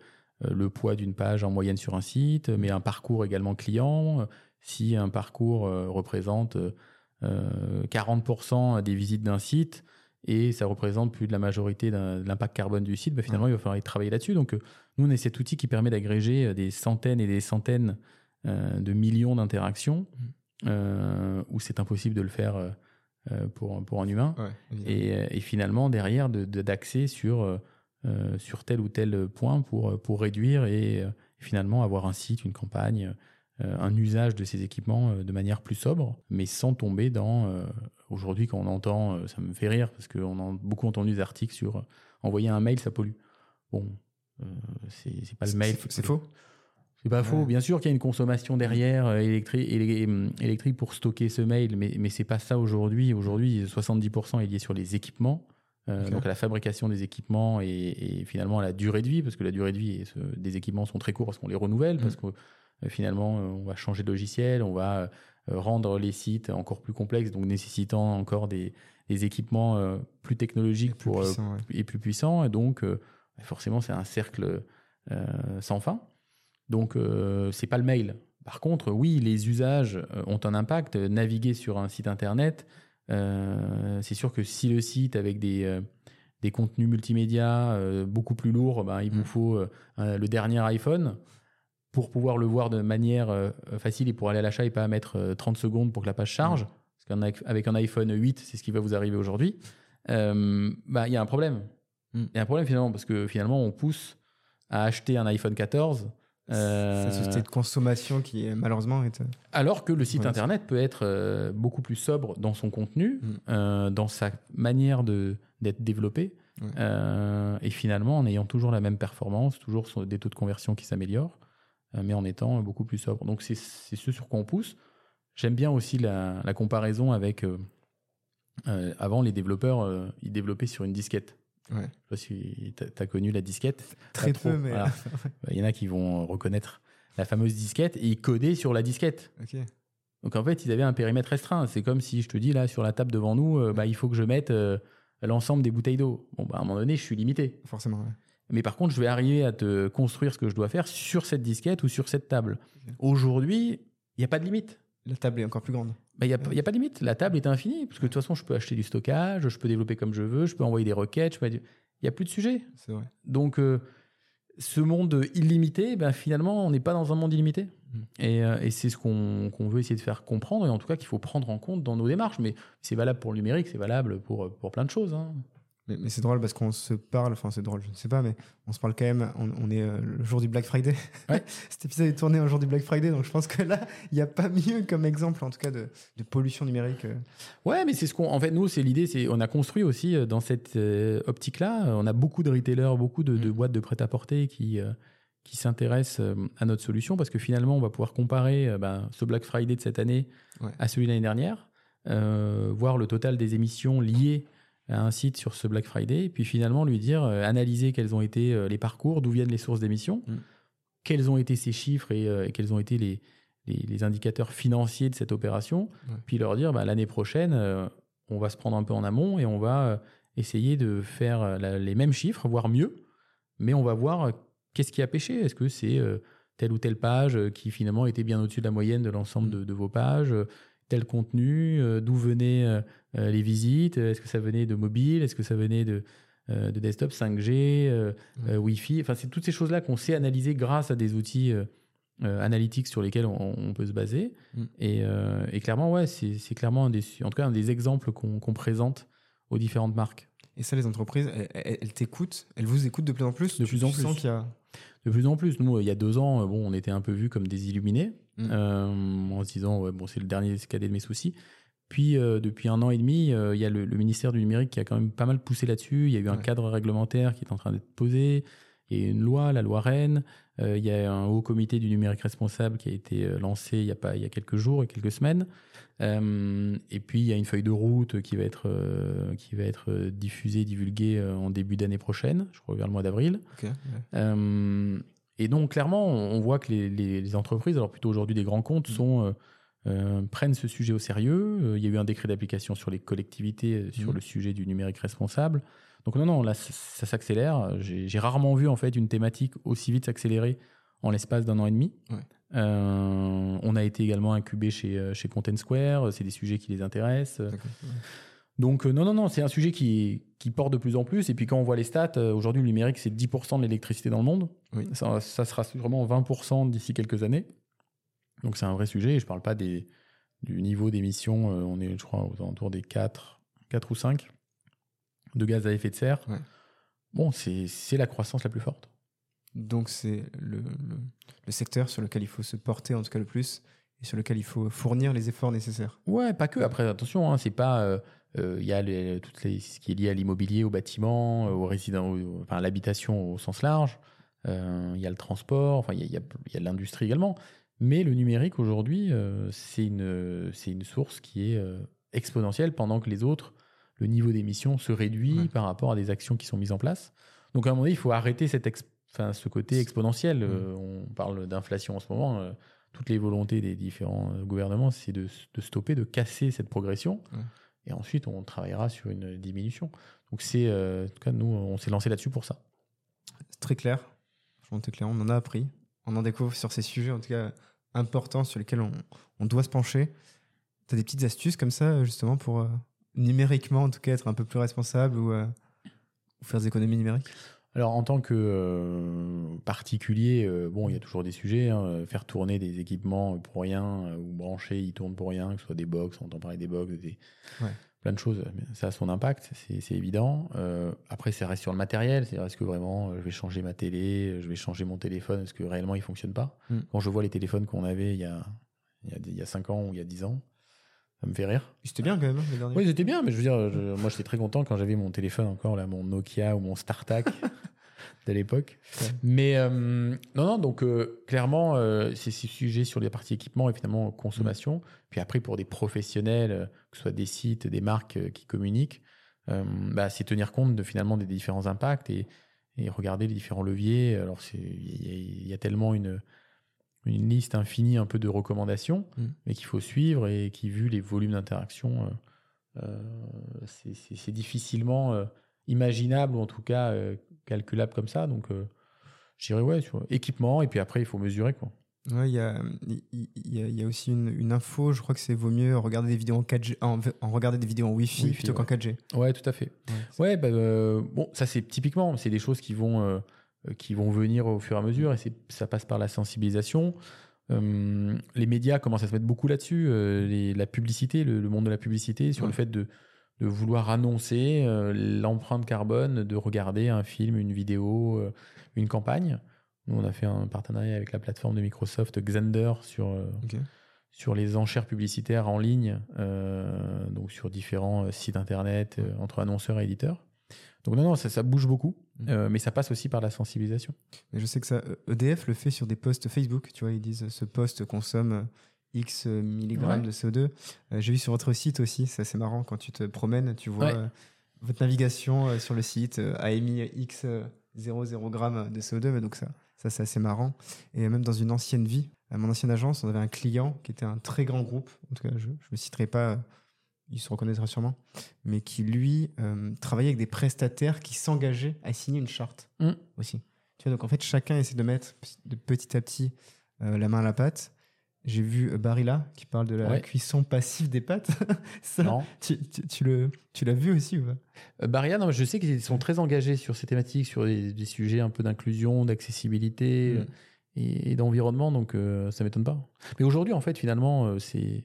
S1: le poids d'une page en moyenne sur un site, mais un parcours également client. Si un parcours représente 40% des visites d'un site, et ça représente plus de la majorité de l'impact carbone du site, bah, finalement, il va falloir y travailler là-dessus. Donc, euh, nous, on est cet outil qui permet d'agréger euh, des centaines et des centaines euh, de millions d'interactions mmh. où c'est impossible de le faire pour, pour un humain. et, finalement, derrière, d'accès sur, sur tel ou tel point pour, pour réduire et finalement avoir un site, une campagne, un usage de ces équipements de manière plus sobre, mais sans tomber dans Aujourd'hui, quand on entend, euh, ça me fait rire parce qu'on a beaucoup entendu des articles sur euh, envoyer un mail, ça pollue. Bon, euh, c'est pas le mail.
S2: C'est faux?
S1: C'est pas faux. Bien sûr qu'il y a une consommation derrière électrique, électrique pour stocker ce mail, mais, mais c'est pas ça aujourd'hui. Aujourd'hui, 70% est lié sur les équipements. Donc à la fabrication des équipements et, finalement à la durée de vie, parce que la durée de vie des équipements sont très courts parce qu'on les renouvelle, parce mm. que finalement on va changer de logiciel, on va rendre les sites encore plus complexes, donc nécessitant encore des, équipements euh, plus technologiques et plus, pour, euh, et plus puissants. Et donc, forcément, c'est un cercle sans fin. Donc, c'est pas le mail. Par contre, oui, les usages ont un impact. Naviguer sur un site internet, c'est sûr que si le site avec des, des contenus multimédia beaucoup plus lourds, ben, il vous mm. faut le dernier iPhone pour pouvoir le voir de manière euh, facile et pour aller à l'achat et pas mettre 30 euh, secondes pour que la page charge, parce qu'avec un iPhone 8, c'est ce qui va vous arriver aujourd'hui, euh, bah, il y a un problème. Mm. Il y a un problème finalement, parce que finalement, on pousse à acheter un iPhone 14.
S2: Euh, c'est société de consommation qui malheureusement est...
S1: Alors que le site internet peut être beaucoup plus sobre dans son contenu, mm. dans sa manière d'être développé, et finalement en ayant toujours la même performance, toujours des taux de conversion qui s'améliorent. Euh, mais en étant beaucoup plus sobre. Donc c'est ce sur quoi on pousse. J'aime bien aussi la, comparaison avec... Euh, euh, avant, les développeurs, ils développaient sur une disquette. Ouais. Je sais pas si tu as, connu la disquette.
S2: Très peu, mais.
S1: Il y en a qui vont reconnaître la fameuse disquette et ils codaient sur la disquette. Donc en fait, ils avaient un périmètre restreint. C'est comme si je te dis là, sur la table devant nous, bah, il faut que je mette l'ensemble des bouteilles d'eau. Bon, bah, à un moment donné, je suis limité.
S2: Forcément, ouais.
S1: Mais par contre, je vais arriver à te construire ce que je dois faire sur cette disquette ou sur cette table. Aujourd'hui, il n'y a pas de limite.
S2: La table est encore plus grande.
S1: Il n'y a, a, pas de limite. La table est infinie. Parce que de toute façon, je peux acheter du stockage, je peux développer comme je veux, je peux envoyer des requêtes. Il n'y a plus de sujet.
S2: C'est vrai.
S1: Donc, euh, ce monde illimité, ben, finalement, on n'est pas dans un monde illimité. Et, euh, et c'est ce qu'on veut essayer de faire comprendre, et en tout cas qu'il faut prendre en compte dans nos démarches. Mais c'est valable pour le numérique, c'est valable pour, pour plein de choses. Hein.
S2: Mais, c'est drôle parce qu'on se parle, enfin c'est drôle, je ne sais pas, mais on se parle quand même. On, est euh, le jour du Black Friday. Cet épisode est tourné un jour du Black Friday, donc je pense que là, il n'y a pas mieux comme exemple, en tout cas, de, pollution numérique. Euh.
S1: Ouais, mais c'est ce qu'on. En fait, nous, c'est l'idée, c'est on a construit aussi euh, dans cette optique-là. On a beaucoup de retailers, beaucoup de, mm. boîtes de prêt-à-porter qui qui s'intéressent à notre solution parce que finalement, on va pouvoir comparer ben, ce Black Friday de cette année à celui de l'année dernière, voir le total des émissions liées à un site sur ce Black Friday, et puis finalement lui dire, analyser quels ont été les parcours, d'où viennent les sources d'émissions, mm. quels ont été ces chiffres et, quels ont été les, les, indicateurs financiers de cette opération, puis leur dire, bah, l'année prochaine, on va se prendre un peu en amont et on va essayer de faire euh, les mêmes chiffres, voire mieux, mais on va voir euh, qu'est-ce qui a pêché. Est-ce que c'est euh, telle ou telle page qui finalement était bien au-dessus de la moyenne de l'ensemble de, vos pages tel contenu, d'où venaient les visites, est-ce que ça venait de mobile, est-ce que ça venait de, de desktop 5G, Wi-Fi, enfin c'est toutes ces choses-là qu'on sait analyser grâce à des outils analytiques sur lesquels on, peut se baser. Mm. Et, clairement, ouais, c'est clairement un des, en tout cas un des exemples qu'on présente aux différentes marques.
S2: Et ça, les entreprises, elles, t'écoutent, elles vous écoutent de plus en plus?
S1: De plus en plus. De plus en plus. Nous, il y a deux ans, bon, on était un peu vus comme des illuminés, mm. euh, en se disant, ouais, bon, c'est le dernier cadet de mes soucis. Puis, euh, depuis un an et demi, euh, il y a le, ministère du numérique qui a quand même pas mal poussé là-dessus. Il y a eu un cadre réglementaire qui est en train d'être posé. Il y a une loi, la loi Rennes. il y a un haut comité du numérique responsable qui a été lancé il y a, pas, il y a quelques jours et quelques semaines. Et puis il y a une feuille de route qui va être, qui va être diffusée, divulguée en début d'année prochaine, je crois vers le mois d'avril. Et donc clairement, on voit que les, les, entreprises, alors plutôt aujourd'hui des grands comptes, mm. sont, prennent ce sujet au sérieux. Il y a eu un décret d'application sur les collectivités sur mm. le sujet du numérique responsable. Donc non, non, là, ça, s'accélère. J'ai rarement vu en fait une thématique aussi vite s'accélérer en l'espace d'un an et demi. Euh, on a été également incubé chez, euh, chez Content Square, c'est des sujets qui les intéressent. Donc euh, non, non, non, c'est un sujet qui, qui porte de plus en plus. Et puis quand on voit les stats, aujourd'hui le numérique c'est 10% de l'électricité dans le monde. Ça, sera sûrement 20% d'ici quelques années. Donc c'est un vrai sujet. Et je ne parle pas des, du niveau d'émissions, on est je crois aux alentours des 4, 4 ou 5 de gaz à effet de serre. Bon, c'est la croissance la plus forte.
S2: Donc c'est le, secteur sur lequel il faut se porter en tout cas le plus et sur lequel il faut fournir les efforts nécessaires.
S1: Ouais, pas que. Après, attention, hein, c'est pas. Euh, euh, il y a toutes les, ce qui est lié à l'immobilier, au bâtiment, euh, au résident, enfin l'habitation au sens large. Il y a le transport, enfin il y a, l'industrie également. Mais le numérique aujourd'hui, c'est une, c'est une source qui est exponentielle pendant que les autres, le niveau d'émission se réduit par rapport à des actions qui sont mises en place. Donc à un moment donné, il faut arrêter cette enfin, ce côté exponentiel. Euh, on parle d'inflation en ce moment. Euh, toutes les volontés des différents euh, gouvernements, c'est de, stopper, de casser cette progression. Et ensuite, on travaillera sur une diminution. Donc, c'est, en tout cas, nous, on s'est lancé là-dessus pour ça.
S2: C'est très clair. Franchement, clair. On en a appris. On en découvre sur ces sujets, en tout cas, importants sur lesquels on, doit se pencher. Tu as des petites astuces comme ça, justement, pour numériquement, en tout cas, être un peu plus responsable ou, ou faire des économies numériques?
S1: Alors en tant que euh, particulier, euh, bon, il y a toujours des sujets. Hein, faire tourner des équipements pour rien euh, ou brancher, ils tournent pour rien, que ce soit des box, on entend parler des box, des, plein de choses. Ça a son impact, c'est évident. après, ça reste sur le matériel. C'est est-ce que vraiment je vais changer ma télé, je vais changer mon téléphone, est-ce que réellement il fonctionne pas? Hmm. Quand je vois les téléphones qu'on avait il y a il y a 5 ans ou il y a 10 ans, ça me fait rire.
S2: C'était bien quand même, hein,
S1: les derniers. Oui, c'était bien, mais je veux dire, moi j'étais très content quand j'avais mon téléphone encore, là, mon Nokia ou mon StarTAC de l'époque. Mais euh, non, non, donc euh, clairement, euh, c'est ces sujets sur les parties équipement et finalement consommation. Mm. Puis après, pour des professionnels, que ce soit des sites, des marques qui communiquent, bah, c'est tenir compte de finalement des différents impacts et, et regarder les différents leviers. Alors, il y, a tellement une une liste infinie un peu de recommandations, mm. mais qu'il faut suivre et qui, vu les volumes d'interaction, euh, euh, c'est difficilement euh, imaginable ou en tout cas calculable comme ça. Donc, je dirais ouais, sur équipement, et puis après, il faut mesurer. Quoi.
S2: Il y, a, y, a, aussi une, info, je crois que c'est vaut mieux regarder des vidéos en 4G, en, regarder des vidéos en Wi-Fi, plutôt qu'en 4G.
S1: Ouais, tout à fait. Ouais, bah, bon, ça c'est typiquement, c'est des choses qui vont qui vont venir au fur et à mesure, et ça passe par la sensibilisation. Euh, les médias commencent à se mettre beaucoup là-dessus, euh, la publicité, le, monde de la publicité, sur le fait de, de vouloir annoncer l'empreinte carbone, de regarder un film, une vidéo, une campagne. Nous, on a fait un partenariat avec la plateforme de Microsoft Xender sur, sur les enchères publicitaires en ligne, donc sur différents sites internet entre annonceurs et éditeurs. Donc non, non, ça, ça bouge beaucoup,
S2: Mm.
S1: euh, mais ça passe aussi par la sensibilisation.
S2: Mais je sais que ça, EDF le fait sur des posts Facebook. Tu vois, ils disent ce post consomme euh, X milligrammes
S1: Ouais.
S2: de CO2. Euh, J'ai vu sur votre site aussi, c'est assez marrant quand tu te promènes, tu vois
S1: Ouais.
S2: euh, votre navigation euh, sur le site euh, a émis X euh, 0,0 grammes de CO2. Mais donc ça, ça c'est assez marrant. Et même dans une ancienne vie, à mon ancienne agence, on avait un client qui était un très grand groupe. En tout cas, je ne citerai pas. Il se reconnaîtra sûrement, mais qui lui euh, travaillait avec des prestataires qui s'engageaient à signer une charte
S1: Mm.
S2: aussi. Tu vois, donc en fait, chacun essaie de mettre de petit à petit euh, la main à la pâte. J'ai vu euh, Barilla qui parle de la
S1: Ouais.
S2: cuisson passive des pâtes. Ça,
S1: Non.
S2: tu, tu- tu le, tu l'as vu aussi ou pas?
S1: Euh, Baria, non, je sais qu'ils sont très engagés sur ces thématiques, sur des, des sujets un peu d'inclusion, d'accessibilité
S2: Mm.
S1: et, et d'environnement, donc ça m'étonne pas. Mais aujourd'hui, en fait, finalement, c'est-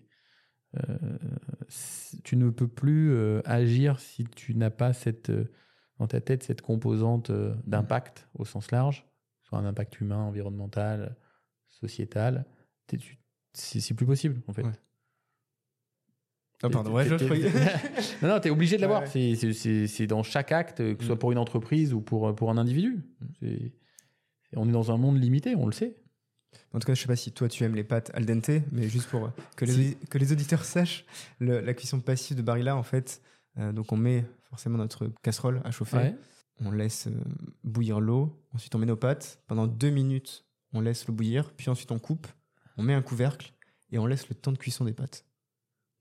S1: tu ne peux plus euh, agir si tu n'as pas cette euh, dans ta tête cette composante euh, d'impact au sens large, soit un impact humain, environnemental, sociétal. C'est plus possible, en fait.
S2: Ouais. Ah, pardon, ouais, je croyais.
S1: non, non, t'es obligé de l'avoir.
S2: Ouais, ouais.
S1: C'est- dans chaque acte, que ce soit
S2: Mm.
S1: pour une entreprise ou pour, pour un individu. C'est- On est dans un monde limité, on le sait.
S2: En tout cas, je sais pas si toi tu aimes les pâtes al dente, mais juste pour que les, que les auditeurs sachent, le- la cuisson passive de Barilla, en fait, euh, donc on met forcément notre casserole à chauffer,
S1: Ouais.
S2: on laisse euh, bouillir l'eau, ensuite on met nos pâtes, pendant deux minutes, on laisse l'eau bouillir, puis ensuite on coupe, on met un couvercle et on laisse le temps de cuisson des pâtes.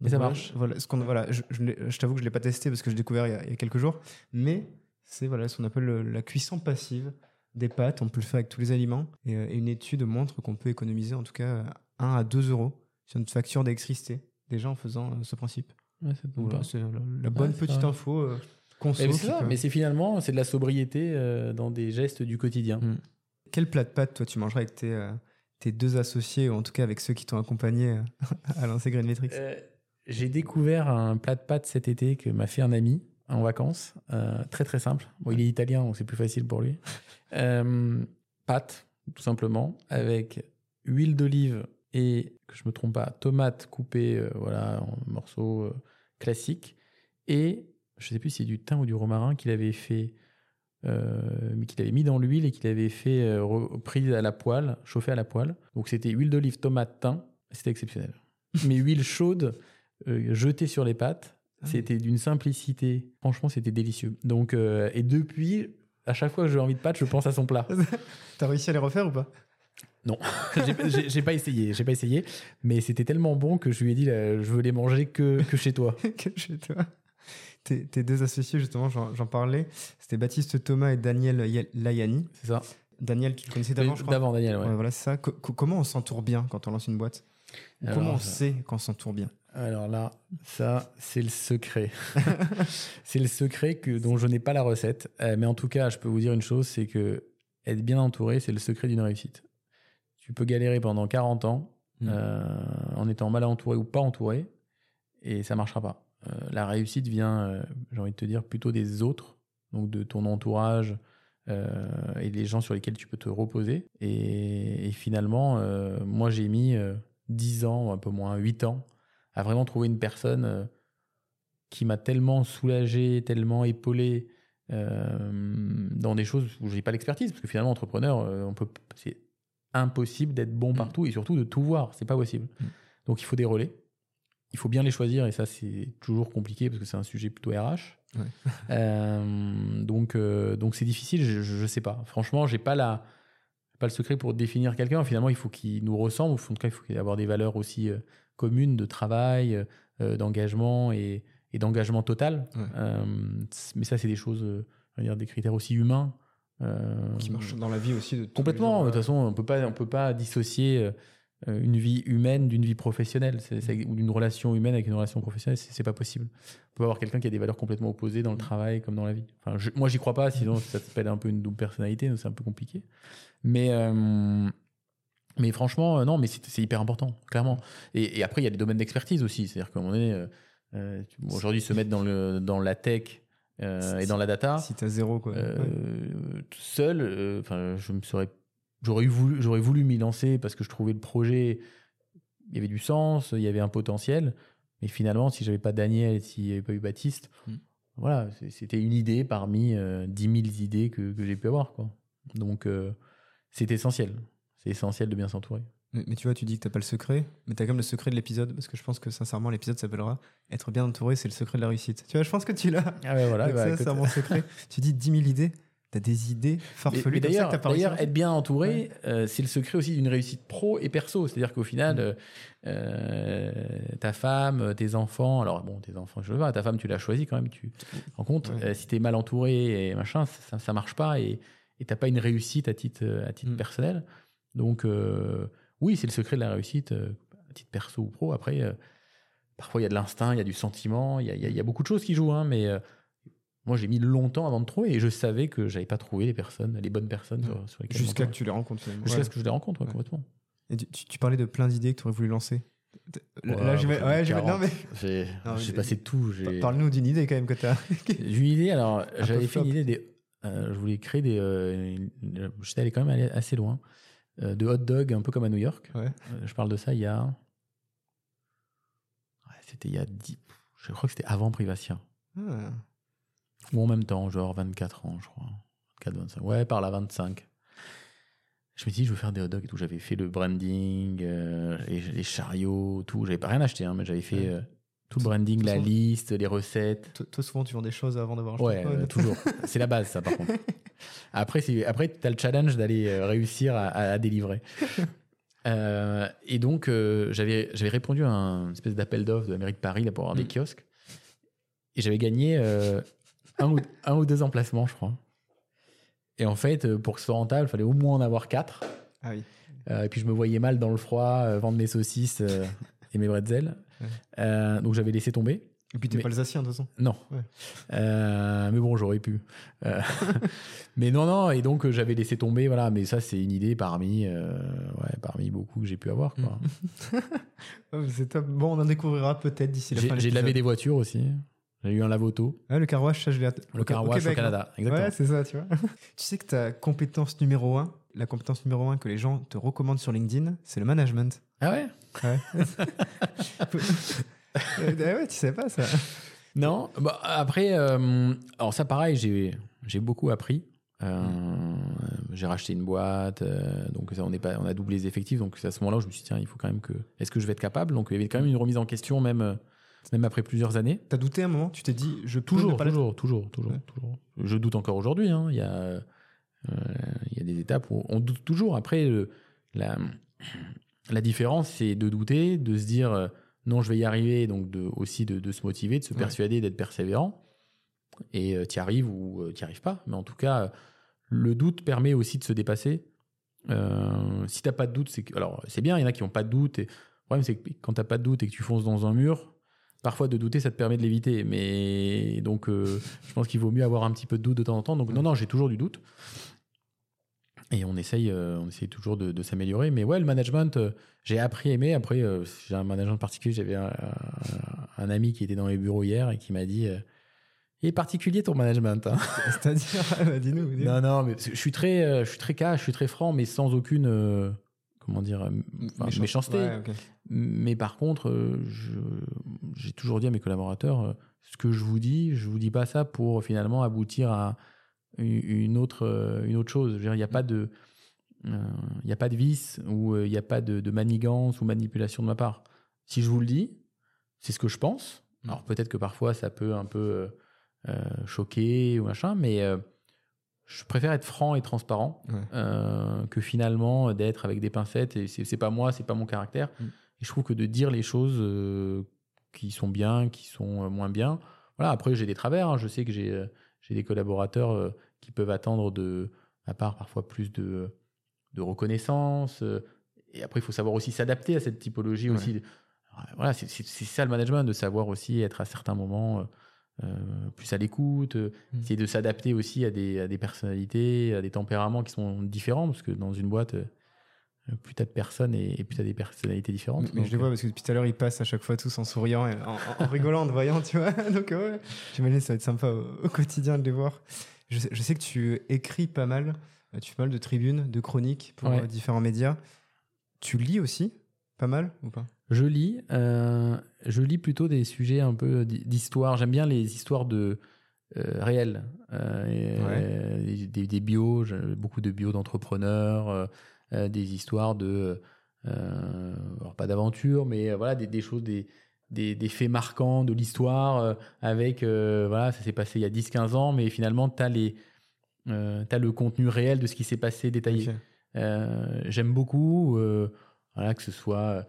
S1: Et ça
S2: voilà,
S1: marche.
S2: Voilà, ce qu'on, voilà, je, je l'ai- je t'avoue que je ne l'ai pas testé parce que je l'ai découvert il y, a, il y a quelques jours, mais c'est voilà, ce qu'on appelle le- la cuisson passive des pâtes. On peut le faire avec tous les aliments. Et, euh, et une étude montre qu'on peut économiser en tout cas 1 à 2 euros sur notre facture d'électricité, déjà en faisant euh, ce principe.
S1: Ouais,
S2: voilà, c'est la, la bonne
S1: Ouais,
S2: petite info. euh, conso
S1: Eh, mais
S2: qui
S1: c'est ça,
S2: peut-
S1: mais c'est finalement c'est de la sobriété euh, dans des gestes du quotidien.
S2: Mm. Quel plat de pâtes, toi, tu mangerais avec tes, euh, tes deux associés, ou en tout cas avec ceux qui t'ont accompagné à lancer Green Metrics
S1: Euh, J'ai découvert un plat de pâtes cet été que m'a fait un ami en vacances. Euh, très très simple. Bon, il est italien, donc c'est plus facile pour lui. Euh, pâtes, tout simplement, avec huile d'olive et, que je me trompe pas, tomates coupées euh, voilà, en morceaux euh, classiques. Et je sais plus si c'est du thym ou du romarin qu'il avait fait, mais qu'il avait mis dans l'huile et qu'il avait fait prise à la poêle, chauffé à la poêle. Donc c'était huile d'olive, tomate, thym. C'était exceptionnel. Mais huile chaude jetée sur les pâtes, c'était d'une simplicité. Franchement, c'était délicieux. Donc, euh, et depuis, à chaque fois que j'ai envie de pâtes, je pense à son plat.
S2: T'as réussi à les refaire ou pas?
S1: J'ai- J'ai pas essayé, j'ai pas essayé, mais c'était tellement bon que je lui ai dit, là, je veux les manger que, que chez toi.
S2: que chez toi. Tes, tes deux associés, justement, j'en parlais. C'était Baptiste Thomas et Daniel Ya- Layani.
S1: C'est ça.
S2: Daniel, tu le connaissais d'avant, je crois?
S1: D'avant, Daniel, ouais.
S2: Ouais, voilà, c'est ça. Co- co- comment on s'entoure bien quand on lance une boîte?
S1: Alors,
S2: Comment on
S1: ça-
S2: sait qu'on s'entoure bien?
S1: Alors là, ça, c'est le secret. c'est le secret que, dont je n'ai pas la recette. Euh, mais en tout cas, je peux vous dire une chose, c'est que être bien entouré, c'est le secret d'une réussite. Tu peux galérer pendant 40 ans
S2: Mm.
S1: euh, en étant mal entouré ou pas entouré, et ça marchera pas. Euh, la réussite vient, j'ai envie de te dire, plutôt des autres, donc de ton entourage euh, et les gens sur lesquels tu peux te reposer. Et, et finalement, euh, moi, j'ai mis euh, 10 ans, un peu moins, 8 ans, à vraiment trouver une personne euh, qui m'a tellement soulagé, tellement épaulé euh, dans des choses où j'ai pas l'expertise, parce que finalement, entrepreneur, euh, on peut, c'est impossible d'être bon
S2: Mm.
S1: partout et surtout de tout voir, c'est pas possible.
S2: Mm.
S1: Donc il faut des relais. Il faut bien les choisir et ça c'est toujours compliqué parce que c'est un sujet plutôt RH.
S2: Ouais.
S1: Euh, donc euh, donc c'est difficile, je, je, je sais pas. Franchement, j'ai pas la pas le secret pour définir quelqu'un. Finalement, il faut qu'il nous ressemble. En tout cas, il faut qu'il ait avoir des valeurs aussi euh, communes de travail, euh, d'engagement et, et d'engagement total.
S2: Ouais.
S1: Euh, mais ça, c'est des choses, euh, on va dire, des critères aussi humains. euh,
S2: Qui marche dans la vie aussi de
S1: Complètement.
S2: jours,
S1: De toute
S2: euh,
S1: façon, on peut pas, on peut pas dissocier euh, une vie humaine d'une vie professionnelle, c'est- ou d'une relation humaine avec une relation professionnelle. C'est c'est pas possible. On peut avoir quelqu'un qui a des valeurs complètement opposées dans le travail comme dans la vie. Enfin, je- moi, j'y crois pas. Sinon, ça s'appelle un peu une double personnalité. donc C'est un peu compliqué. Mais euh, mais franchement, euh, non, mais c'est hyper important, clairement. Et, et après, il y a des domaines d'expertise aussi. C'est-à-dire moment donné, euh, euh, aujourd'hui, se mettre dans le dans la tech euh, et dans la data.
S2: Si t'as zéro, quoi.
S1: Euh,
S2: Ouais.
S1: seul, enfin, je me serais, j'aurais voulu, j'aurais voulu m'y lancer parce que je trouvais le projet, il y avait du sens, il y avait un potentiel. Mais finalement, si j'avais pas Daniel, s'il n'y avait pas eu Baptiste,
S2: Mm.
S1: voilà, c'était une idée parmi euh, 10 000 idées que, que j'ai pu avoir. Quoi. Donc, c'est essentiel. C'est essentiel de bien s'entourer.
S2: Mais, mais tu vois, tu dis que t'as pas le secret, mais t'as quand même le secret de l'épisode, parce que je pense que sincèrement, l'épisode s'appellera Être bien entouré, c'est le secret de la réussite. Tu vois, je pense que tu l'as.
S1: Ah ouais, voilà. Bah,
S2: c'est mon secret. tu dis 10 000 idées, t'as des idées farfelues
S1: d'ailleurs, d'ailleurs, être bien entouré, euh, c'est le secret aussi d'une réussite pro et perso. C'est-à-dire qu'au final,
S2: Mm.
S1: euh, euh, ta femme, tes enfants, alors bon, tes enfants, je veux pas, ta femme, tu l'as choisi quand même, tu te rends compte.
S2: Ouais.
S1: Euh, si t'es mal entouré et machin, ça, ça marche pas et t'as pas une réussite à titre, à titre
S2: Mm.
S1: personnel. Donc, euh, oui, c'est le secret de la réussite euh, à titre perso ou pro. Après, euh, parfois, il y a de l'instinct, il y a du sentiment, il y a, il y a- y a beaucoup de choses qui jouent, hein, mais. euh, moi, j'ai mis longtemps avant de trouver et je savais que j'avais pas trouvé les personnes, les bonnes personnes sur, sur lesquelles
S2: Jusqu'à que tu les rencontres finalement.
S1: Jusqu'à
S2: Ouais.
S1: ce que je les rencontre, ouais,
S2: Ouais.
S1: complètement.
S2: Et tu, tu- tu parlais de plein d'idées que tu aurais voulu lancer. Là,
S1: Ouais,
S2: là, j'y vais-
S1: j'en ai
S2: ouais, j'y vais- non,
S1: 40.
S2: mais
S1: J'ai j'ai passé tout. j'ai-
S2: parle-nous d'une idée quand même que t'as.
S1: J'ai eu une idée, alors j'avais fait une idée des. euh, je voulais créer des. euh, une- J'étais allé quand même aller assez loin. Euh, de hot dog, un peu comme à New York.
S2: Ouais.
S1: Euh, je parle de ça il y a. Ouais, c'était il y a 10. Je crois que c'était avant Privacia.
S2: Ah.
S1: Ou en même temps, genre 24 ans, je crois. 24, 25. Ouais, par là, 25. Je me dis, je veux faire des hot dogs et tout. J'avais fait le branding, euh, les, les chariots, tout. J'avais pas rien acheté, hein, mais j'avais fait euh, tout le branding, la liste, les recettes.
S2: Toi, toi, souvent, tu vends des choses avant d'avoir acheté.
S1: Ouais, euh, toujours. C'est la base, ça, par contre. Après, c'est- après tu as le challenge d'aller euh, réussir à, à- à délivrer. Euh, et donc, euh, j'avais j'avais répondu à un espèce d'appel d'offres de la mairie de Paris là, pour avoir des
S2: Mm.
S1: kiosques. Et j'avais gagné euh, un, ou, un ou deux emplacements, je crois. Et en fait, pour que ce soit rentable, il fallait au moins en avoir quatre.
S2: Ah oui.
S1: Et puis je me voyais mal dans le froid vendre mes saucisses et mes bretzels.
S2: Ouais.
S1: Donc j'avais laissé tomber.
S2: Et puis, t'es
S1: Mais-
S2: pas alsacien de toute façon.
S1: Non.
S2: Ouais.
S1: Euh, mais bon, j'aurais pu. Euh, mais non, non, et donc euh, j'avais laissé tomber, voilà. Mais ça, c'est une idée parmi, euh, ouais, parmi beaucoup que j'ai pu avoir. quoi.
S2: Ah, C'est top. Bon, on en découvrira peut-être d'ici la
S1: J'ai
S2: fin de
S1: j'ai lavé des voitures aussi. J'ai eu un lave-auto.
S2: Ouais, le car wash, ça, je l'ai.
S1: Le car wash au Canada. Exactement.
S2: Ouais, c'est ça, tu vois. tu sais que ta compétence numéro un, la compétence numéro un que les gens te recommandent sur LinkedIn, c'est le management.
S1: Ah ouais?
S2: Ouais. Euh, ouais, tu sais pas ça.
S1: Non. Bah, après, euh, alors ça, pareil, j'ai beaucoup appris. Euh, J'ai racheté une boîte, euh, donc ça, on, est pas, on a doublé les effectifs. Donc c'est à ce moment-là où je me suis dit, tiens, il faut quand même que. Est-ce que je vais être capable? Donc il y avait quand même une remise en question, même, même après plusieurs années.
S2: T'as douté un moment? Tu t'es dit, je peux
S1: Toujours,
S2: pas
S1: toujours, toujours, toujours,
S2: Ouais.
S1: toujours. Je doute encore aujourd'hui. hein. Il, y a, il y a des étapes où on doute toujours. Après, la, la différence, c'est de douter, de se dire non, je vais y arriver, donc de, aussi de, de se motiver, de se
S2: Ouais.
S1: persuader, d'être persévérant. Et tu y arrives ou tu n'y arrives pas. Mais en tout cas, euh, le doute permet aussi de se dépasser. Euh, si tu n'as pas de doute, c'est que- alors c'est bien, il y en a qui n'ont pas de doute. Et, le problème, c'est que quand tu n'as pas de doute et que tu fonces dans un mur, parfois de douter, ça te permet de l'éviter. Mais donc, euh, je pense qu'il vaut mieux avoir un petit peu de doute de temps en temps. Donc, non, non, j'ai toujours du doute. Et on essaye, euh, on essaye toujours de, de s'améliorer. Mais ouais, le management, euh, j'ai appris à aimer. Après, euh, j'ai un management particulier. J'avais un, un- un ami qui était dans les bureaux hier et qui m'a dit Il est particulier ton management. hein.
S2: C'est-à-dire, ah, bah, dis-nous. dis-nous.
S1: non, non, mais je suis très, je suis très cash, je suis très franc, mais sans aucune, euh, comment dire, enfin,
S2: Méchant-
S1: méchanceté.
S2: Ouais.
S1: Mais par contre, j'ai toujours dit à mes collaborateurs, ce que je vous dis, je vous dis pas ça pour finalement aboutir à une autre, euh, une autre chose. Il n'y a pas de, euh, il a pas de vice ou euh, il n'y a pas de, de manigance ou manipulation de ma part. Si je vous le dis, c'est ce que je pense. Alors peut-être que parfois ça peut un peu euh, choquer ou machin, mais euh, je préfère être franc et transparent
S2: Ouais.
S1: euh, que finalement d'être avec des pincettes et c'est pas moi, c'est pas mon caractère.
S2: Mm.
S1: Et je trouve que de dire les choses qui sont bien, qui sont moins bien. Voilà, après j'ai des travers, hein. je sais que j'ai j'ai des collaborateurs euh, qui peuvent attendre de à part parfois plus de de reconnaissance euh, et après il faut savoir aussi s'adapter à cette typologie
S2: Ouais.
S1: aussi. Voilà, c'est ça le management de savoir aussi être à certains moments euh, euh, plus à l'écoute, euh,
S2: Mm.
S1: essayer de s'adapter aussi à des, à des personnalités, à des tempéraments qui sont différents, parce que dans une boîte, euh, plus t'as de personnes et, et plus t'as des personnalités différentes.
S2: Mais,
S1: Donc,
S2: je les vois parce que depuis tout à l'heure, ils passent à chaque fois tous en souriant et en, en- en rigolant, en te voyant, tu vois. Donc, ouais, j'imagine que ça va être sympa au, au quotidien de les voir. Je sais, je sais que tu écris pas mal, euh, tu fais pas mal de tribunes, de chroniques pour
S1: Ouais.
S2: euh, différents médias. Tu lis aussi pas mal ou pas?
S1: Je lis, euh, je lis plutôt des sujets un peu d'hi- d'histoire. J'aime bien les histoires de, réels. Et, des, des, bios, beaucoup de bios d'entrepreneurs, des histoires de. alors pas d'aventure, mais voilà, des, des choses, des, des, des, faits marquants de l'histoire avec. voilà, ça s'est passé il y a 10-15 ans, mais finalement, tu as les euh, tu as le contenu réel de ce qui s'est passé détaillé. Euh, j'aime beaucoup, euh, voilà, que ce soit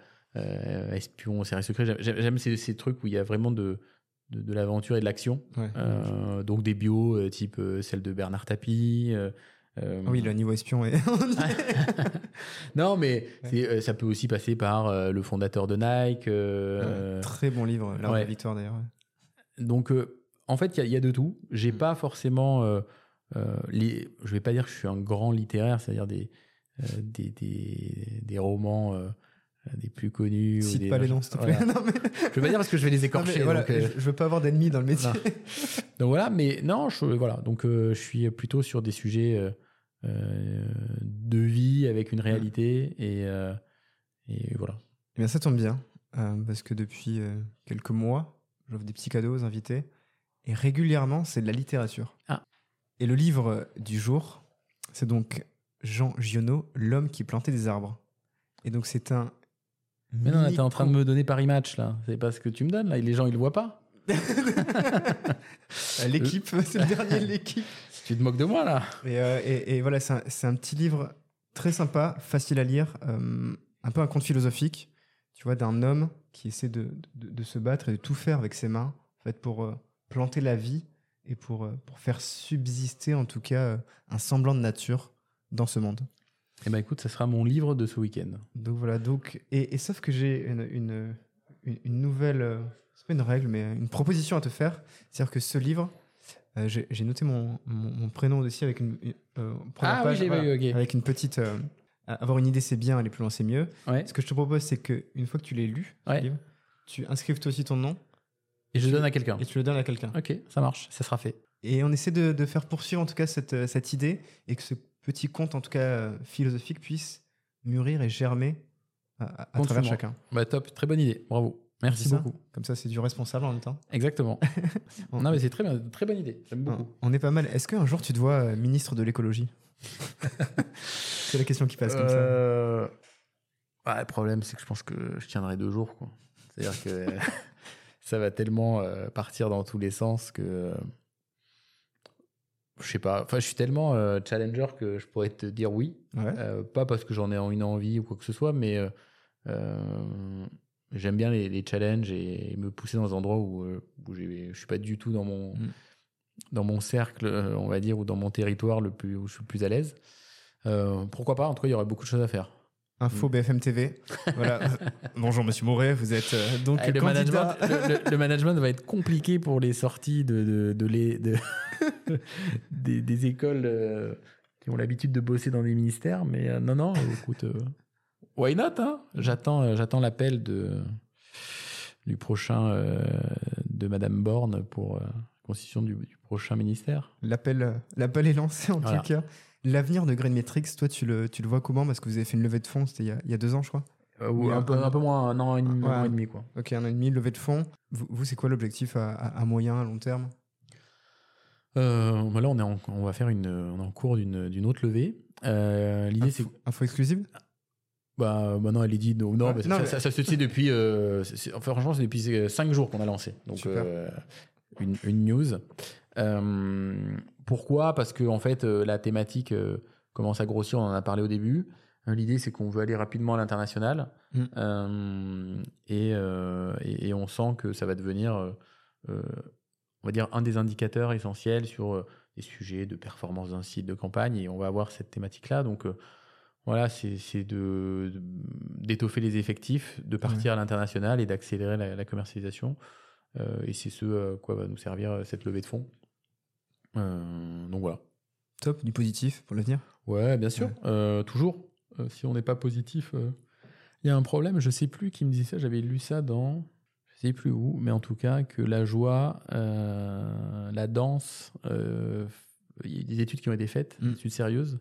S1: espion, série secret. J'aime ces, ces, trucs où il y a vraiment de, de, l'aventure et de l'action. donc des bios type celle de Bernard Tapie.
S2: Ah oui, le niveau espion est.
S1: non, mais ça peut aussi passer par le fondateur de Nike.
S2: très bon livre, La Victoire d'ailleurs.
S1: Donc, en fait, il y, y, a de tout. J'ai mm. pas forcément euh, les, je vais pas dire que je suis un grand littéraire, c'est-à-dire des, euh, des, des, des, romans euh, des plus connus.
S2: Cite pas les noms, s'il te plaît.
S1: non, mais... Je veux pas dire parce que je vais les écorcher.
S2: voilà, donc, je, veux pas avoir d'ennemis dans le métier.
S1: donc voilà, mais non, je, voilà, donc je suis plutôt sur des sujets de vie avec une réalité et, et voilà.
S2: Eh bien, ça tombe bien parce que depuis quelques mois, j'offre des petits cadeaux aux invités et régulièrement, c'est de la littérature.
S1: Ah.
S2: Et le livre du jour, c'est donc Jean Giono, L'homme qui plantait des arbres. Et donc c'est un.
S1: Mais non, t'es en train de me donner Paris Match là. C'est pas ce que tu me donnes là. Les gens ils le voient pas.
S2: l'équipe, c'est le dernier de l'équipe.
S1: Tu te moques de moi là.
S2: Et, euh, et, voilà, c'est un, un, petit livre très sympa, facile à lire, euh, un peu un conte philosophique, tu vois, d'un homme qui essaie de, de, de, se battre et de tout faire avec ses mains, en fait, pour euh, planter la vie et pour, pour faire subsister en tout cas un semblant de nature dans ce monde.
S1: Eh ben écoute, ça sera mon livre de ce week-end.
S2: Donc voilà, donc, et, et sauf que j'ai une, une, une, nouvelle, c'est pas une règle, mais une proposition à te faire. C'est-à-dire que ce livre, j'ai noté mon, mon, prénom aussi avec une,
S1: ah, page, oui, vu,
S2: avec une petite. avoir une idée, c'est bien, aller plus loin, c'est mieux. Ce que je te propose, c'est qu'une fois que tu l'as lu, livre, tu inscrives toi aussi ton nom
S1: et je le donne à quelqu'un.
S2: Et tu le donnes à quelqu'un.
S1: Ok, ça marche, ça sera fait.
S2: Et on essaie de, de faire poursuivre en tout cas cette, euh, cette, idée et que ce petit conte, en tout cas euh, philosophique, puisse mûrir et germer à, travers chacun.
S1: Bah top, très bonne idée, bravo. Merci beaucoup.
S2: Comme ça, c'est du responsable en même temps.
S1: Exactement. non, mais c'est très bien, très bonne idée. J'aime beaucoup.
S2: On est pas mal. Est-ce qu'un jour tu te vois euh, ministre de l'écologie? C'est la question qui passe comme ça.
S1: Ouais, le problème, c'est que je pense que je tiendrai deux jours. C'est-à-dire que ça va tellement euh, partir dans tous les sens que euh, je sais pas. Enfin, je suis tellement euh, challenger que je pourrais te dire oui. pas parce que j'en ai une envie ou quoi que ce soit, mais j'aime bien les, challenges et, me pousser dans des endroits où, où je suis pas du tout dans mon, mm. dans mon cercle, on va dire, ou dans mon territoire le plus, où je suis le plus à l'aise. pourquoi pas? En tout cas, il y aurait beaucoup de choses à faire.
S2: Info mm. BFM TV. Voilà. Bonjour Monsieur Mouret, vous êtes euh, donc
S1: le, management, le, management, va être compliqué pour les sorties de, de, les, des, des, écoles euh, qui ont l'habitude de bosser dans des ministères. Mais euh, non, non, écoute, why not hein? J'attends, j'attends l'appel de du prochain de Madame Borne pour constitution du, prochain ministère.
S2: L'appel, l'appel est lancé en tout cas. L'avenir de Green Metrics, toi, tu le, tu le vois comment? Parce que vous avez fait une levée de fonds, c'était il, y a deux ans, je crois.
S1: Euh, ou un, peu, un peu moins, un an et demi, un an et demi quoi.
S2: Ok, un an et demi, levée de fonds. Vous, c'est quoi l'objectif à, à, moyen, à long terme?
S1: Euh, bah Là, on, est on va faire une, on est en cours d'une autre levée. Euh, L'idée, c'est.
S2: Info exclusive?
S1: Bah, bah, non, elle est dit non, non, ça, ça, se tient depuis. Euh, enfin, franchement, c'est depuis 5 jours qu'on a lancé. Donc, euh, une, une, news. Euh, pourquoi? Parce que en fait, euh, la thématique euh, commence à grossir. On en a parlé au début. L'idée, c'est qu'on veut aller rapidement à l'international mm. et, et, on sent que ça va devenir, on va dire, un des indicateurs essentiels sur des sujets de performance d'un site de campagne et on va avoir cette thématique-là. Donc voilà, c'est de, d'étoffer les effectifs, de partir à l'international et d'accélérer la, la, commercialisation. et c'est ce à quoi va nous servir cette levée de fonds. Euh, donc voilà.
S2: Top, du positif pour l'avenir?
S1: Ouais, bien sûr. Euh, toujours. Euh, si on n'est pas positif, il y a un problème. Je sais plus qui me disait ça. J'avais lu ça dans je sais plus où, mais en tout cas que la joie, la danse, il y a des études qui ont été faites, des mm. études sérieuses,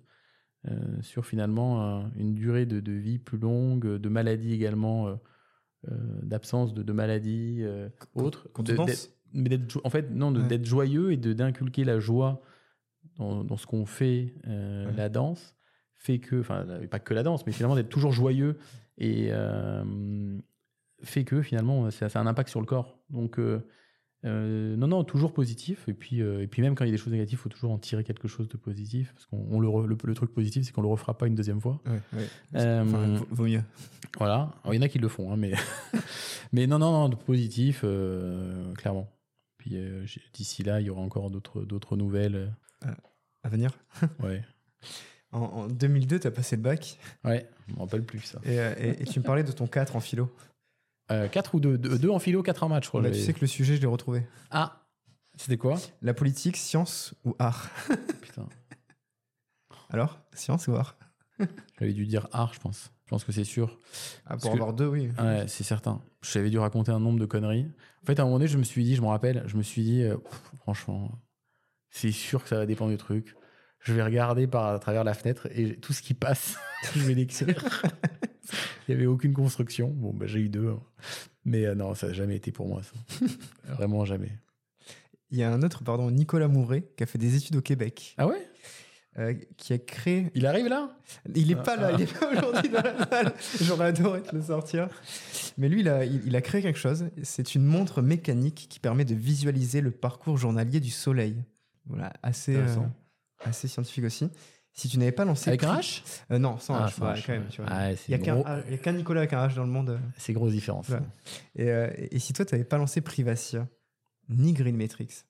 S1: sur finalement une durée de, de, vie plus longue, de maladies également, d'absence de.
S2: Quand tu danses
S1: mais d'être en fait non
S2: Ouais.
S1: d'être joyeux et de d'inculquer la joie dans, dans ce qu'on fait euh,
S2: Ouais.
S1: la danse fait que enfin pas que la danse mais finalement d'être toujours joyeux et euh, fait que finalement ça, ça a un impact sur le corps donc euh, non non toujours positif et puis euh, et puis même quand il y a des choses négatives faut toujours en tirer quelque chose de positif parce qu'on on le, le le truc positif c'est qu'on le refera pas une deuxième fois
S2: Ouais, ouais.
S1: Euh,
S2: Enfin, vaut- mieux.
S1: voilà. Alors, il y en a qui le font, hein, mais... mais non, non, non, de positif, clairement. Puis d'ici là, il y aura encore d'autres, d'autres nouvelles.
S2: À venir.
S1: Ouais.
S2: En, en 2002, tu as passé le bac
S1: Ouais, je me rappelle plus ça.
S2: et, et- et tu me parlais de ton 4 en philo.
S1: 4 ou 2 deux, en philo, 4 en maths, je crois.
S2: Bah, tu sais que le sujet, je l'ai retrouvé.
S1: Ah C'était quoi?
S2: La politique, science ou art?
S1: Putain.
S2: Alors, science ou art?
S1: J'avais dû dire art, je pense. Je pense que c'est sûr.
S2: ah, Pour
S1: que-
S2: avoir deux, oui.
S1: Ouais, c'est certain. J'avais dû raconter un nombre de conneries. En fait, à un moment donné, je me suis dit, je me rappelle, je me suis dit, euh, pff, franchement, c'est sûr que ça va dépendre du truc. Je vais regarder par à travers la fenêtre et tout ce qui passe, je vais l'écrire. Il n'y avait aucune construction. Bon, bah, j'ai eu deux. hein. Mais euh, non, ça n'a jamais été pour moi, ça. Vraiment jamais.
S2: Il y a un autre, pardon, Nicolas Mouret, qui a fait des études au Québec,
S1: Ah ouais?
S2: Euh, qui a créé.
S1: Il arrive là?
S2: Il est
S1: Ah,
S2: pas là,
S1: ah.
S2: il est pas aujourd'hui dans la salle. J'aurais adoré te le sortir. Mais lui, il a, il, il a créé quelque chose. C'est une montre mécanique qui permet de visualiser le parcours journalier du Soleil. Voilà, assez, euh. Assez scientifique aussi. Si tu n'avais pas lancé.
S1: Avec un H?
S2: Euh, Non, sans
S1: Ah,
S2: H,
S1: sans
S2: ouais,
S1: H,
S2: quand même.
S1: ouais.
S2: tu vois.
S1: Ah,
S2: Il n'y a qu'un Nicolas avec un H dans le monde.
S1: C'est grosse différence.
S2: Ouais. Et, euh, et si toi, tu n'avais pas lancé Privacia, ni Green Matrix,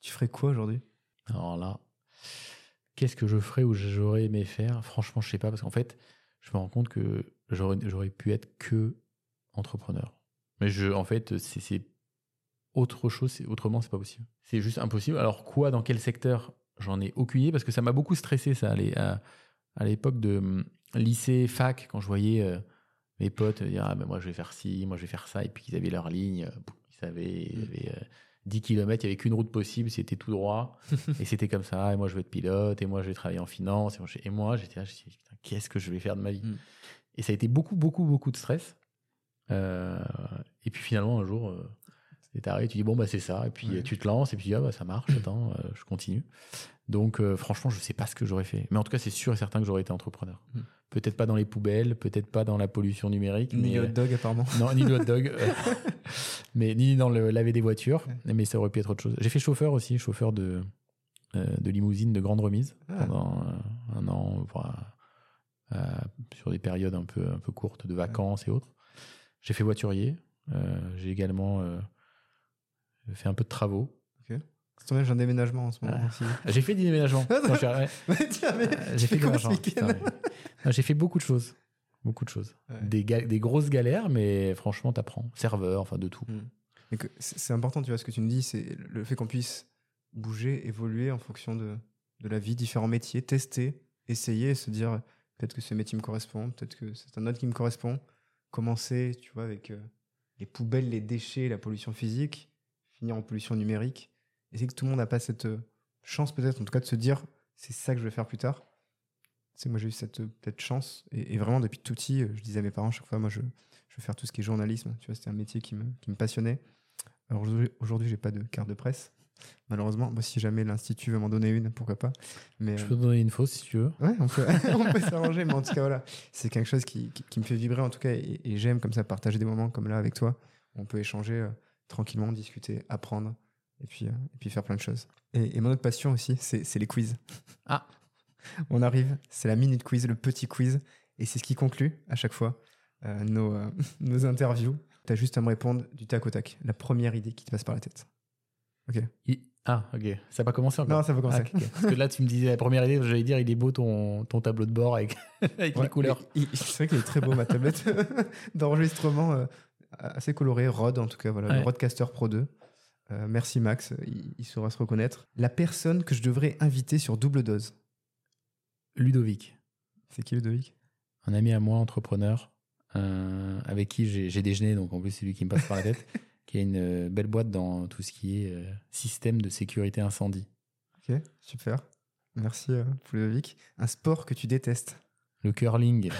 S2: tu ferais quoi aujourd'hui?
S1: Alors là, qu'est-ce que je ferais ou j'aurais aimé faire? Franchement, je sais pas, parce qu'en fait, je me rends compte que j'aurais, pu être que entrepreneur. Mais je, en fait, c'est, autre chose, autrement, c'est pas possible. C'est juste impossible. Alors, quoi, dans quel secteur J'en ai aucune parce que ça m'a beaucoup stressé, ça, à, l'é- à- à l'époque de hum, lycée, fac, quand je voyais euh, mes potes dire Ah, ben moi, je vais faire ci, moi, je vais faire ça, et puis ils avaient leur ligne, euh, ils savaient, ils avaient, euh, 10 km, il n'y avait qu'une route possible, c'était tout droit. et c'était comme ça. Et moi, je veux être pilote. Et moi, je vais travailler en finance. Et moi, j'étais là, je me Putain, qu'est-ce que je vais faire de ma vie?
S2: Mm.
S1: Et ça a été beaucoup, beaucoup, beaucoup de stress. Euh, et puis finalement, un jour, euh, c'est arrêté. Tu dis, bon, bah, c'est ça. Et puis
S2: Ouais.
S1: euh, tu te lances. Et puis, ah, bah, ça marche. Attends, euh, je continue. Donc, euh, franchement, je sais pas ce que j'aurais fait. Mais en tout cas, c'est sûr et certain que j'aurais été entrepreneur.
S2: Mm.
S1: Peut-être pas dans les poubelles, peut-être pas dans la pollution numérique.
S2: Ni
S1: mais,
S2: le
S1: euh,
S2: hot dog, apparemment.
S1: non, ni le hot dog, euh, mais ni dans le laver des voitures, mais ça aurait pu être autre chose. J'ai fait chauffeur aussi, chauffeur de, euh, de limousine de grande remise
S2: Ah.
S1: pendant euh, un an, voilà, euh, sur des périodes un peu, un peu courtes de vacances et autres. J'ai fait voiturier, euh, j'ai également euh, fait un peu de travaux.
S2: C'est tombé, j'ai un déménagement en ce moment
S1: Ah.
S2: aussi.
S1: J'ai fait des déménagements.
S2: Ah,
S1: J'ai fait. Ah, J'ai fait beaucoup de choses. Beaucoup de choses.
S2: Ouais.
S1: Des, des grosses galères, mais franchement, t'apprends. Serveur, enfin de tout.
S2: Que C'est important, tu vois, ce que tu nous dis, c'est le fait qu'on puisse bouger, évoluer en fonction de, de la vie, différents métiers, tester, essayer et se dire peut-être que ce métier me correspond, peut-être que c'est un autre qui me correspond. Commencer, tu vois, avec euh, les poubelles, les déchets, la pollution physique, finir en pollution numérique. Et c'est que tout le monde n'a pas cette euh, chance, peut-être, en tout cas, de se dire c'est ça que je vais faire plus tard. C'est moi j'ai eu cette euh, peut-être chance et, et vraiment depuis tout petit, euh, je disais à mes parents chaque fois, moi je, je veux faire tout ce qui est journalisme. Tu vois, c'était un métier qui me, qui me passionnait. Alors aujourd'hui, j'ai pas de carte de presse, malheureusement. Moi, si jamais l'institut veut m'en donner une, pourquoi pas. Mais
S1: Je peux te donner une fausse si tu veux.
S2: ouais, on peut, on peut s'arranger. Mais en tout cas, voilà, c'est quelque chose qui, qui, qui me fait vibrer en tout cas, et, et j'aime comme ça partager des moments comme là avec toi. On peut échanger tranquillement, discuter, apprendre, et puis, euh, et puis faire plein de choses. Et, et mon autre passion aussi, c'est c'est les quiz.
S1: Ah.
S2: On arrive, c'est la minute quiz, le petit quiz, et c'est ce qui conclut à chaque fois euh, nos, euh, nos interviews. Tu as juste à me répondre du tac au tac, la première idée qui te passe par la tête.
S1: Il- Ah, ok. Ça n'a pas commencé encore.
S2: Non, ça va commencer.
S1: Ah, ok. Parce que là, tu me disais la première idée, j'allais dire, il est beau ton, ton tableau de bord avec, avec
S2: Ouais,
S1: les couleurs.
S2: C'est vrai qu'il est très beau, ma tablette d'enregistrement, assez colorée, Rode en tout cas, voilà, le
S1: Ouais.
S2: Rodecaster Pro 2. Euh, merci Max, il, il saura se reconnaître. La personne que je devrais inviter sur double dose,
S1: Ludovic,
S2: c'est qui Ludovic?
S1: Un ami à moi, entrepreneur, euh, avec qui j'ai déjeuné, donc en plus, c'est lui qui me passe par la tête, qui a une euh, belle boîte dans tout ce qui est euh, système de sécurité incendie.
S2: Ok, super. Merci euh, pour Ludovic. Un sport que tu détestes?
S1: Le curling,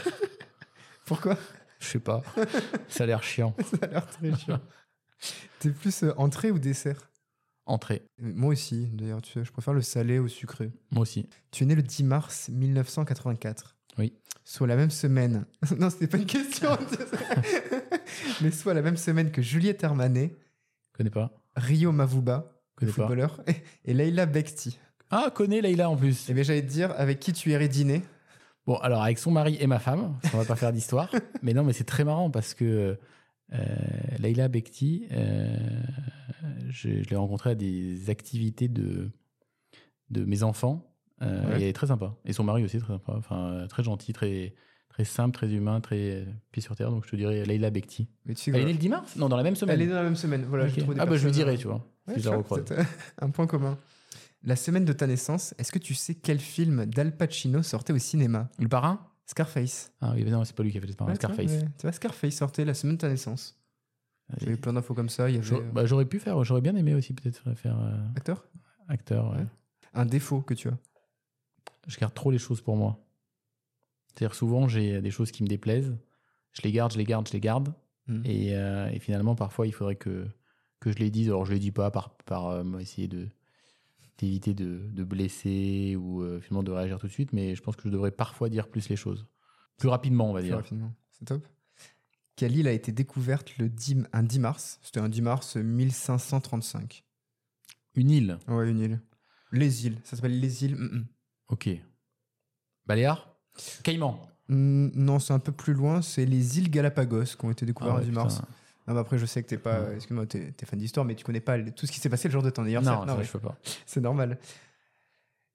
S2: Pourquoi?
S1: Je sais pas, ça a l'air chiant.
S2: Ça a l'air très chiant. T'es plus euh, entrée ou dessert?
S1: Entrée.
S2: Moi aussi, d'ailleurs, tu sais, je préfère le salé au sucré.
S1: Moi aussi.
S2: Tu es né le 10 mars 1984.
S1: Oui.
S2: Soit la même semaine. non, c'était pas une question. Mais soit la même semaine que Juliette Hermanet,
S1: Connais pas.
S2: Rio Mavuba,
S1: Connais pas.
S2: footballeur, et Leila Bekti.
S1: Ah, connais Leïla en plus.
S2: Eh bien, j'allais te dire avec qui tu irais dîner.
S1: Bon, alors avec son mari et ma femme, on va pas faire d'histoire. mais non, mais c'est très marrant parce que euh, Leïla Bekti, euh, je, je l'ai rencontrée à des activités de, de mes enfants. Euh,
S2: Ouais.
S1: Et elle est très sympa. Et son mari aussi est très sympa. Enfin, euh, très gentil, très, très simple, très humain, très pied sur terre. Donc je te dirais Leïla Bekti.
S2: Mais tu sais
S1: Elle est née le 10 mars? Non, dans la même semaine.
S2: Elle est dans la même semaine. Voilà, trouvé des
S1: Ah, bah je lui
S2: personnes,
S1: dirai,
S2: euh,
S1: tu vois.
S2: Ouais,
S1: si je la recroise.
S2: un point commun. La semaine de ta naissance, est-ce que tu sais quel film d'Al Pacino sortait au cinéma
S1: Le parrain?
S2: Scarface.
S1: Ah oui, non, c'est pas lui qui a fait le parrain,
S2: Ouais,
S1: Scarface.
S2: Tu vois, Scarface sortait la semaine de ta naissance. Il y avait plein d'infos comme ça. Il y avait
S1: J'aurais
S2: euh,
S1: bah, j'aurais pu faire, j'aurais bien aimé aussi peut-être faire euh,
S2: acteur?
S1: acteur. ouais.
S2: Ouais. Un défaut que tu as?
S1: Je garde trop les choses pour moi. C'est-à-dire souvent j'ai des choses qui me déplaisent, je les garde, je les garde, je les garde,
S2: Mm.
S1: et, euh, et finalement parfois il faudrait que que je les dise. Alors je les dis pas par par euh, essayer de d'éviter de, de blesser ou euh, finalement de réagir tout de suite, mais je pense que je devrais parfois dire plus les choses, plus rapidement on va
S2: Plus
S1: dire.
S2: rapidement. C'est top. Quelle île a été découverte le 10, un 10 mars? C'était un 10 mars 1535.
S1: Une île,
S2: Ouais, une île. Les îles. Ça s'appelle les îles. mm, mm.
S1: ok. Baléares, Caïman?
S2: Non, c'est un peu plus loin. C'est les îles Galapagos qui ont été découvertes
S1: Ah
S2: le
S1: ouais,
S2: 10 mars.
S1: putain.
S2: Non, mais après, je sais que t'es pas.
S1: Ouais.
S2: Excuse-moi, t'es t'es fan d'histoire, mais tu connais pas tout ce qui s'est passé le jour de ton anniversaire.
S1: Non, ça,
S2: ouais,
S1: je peux pas.
S2: c'est normal.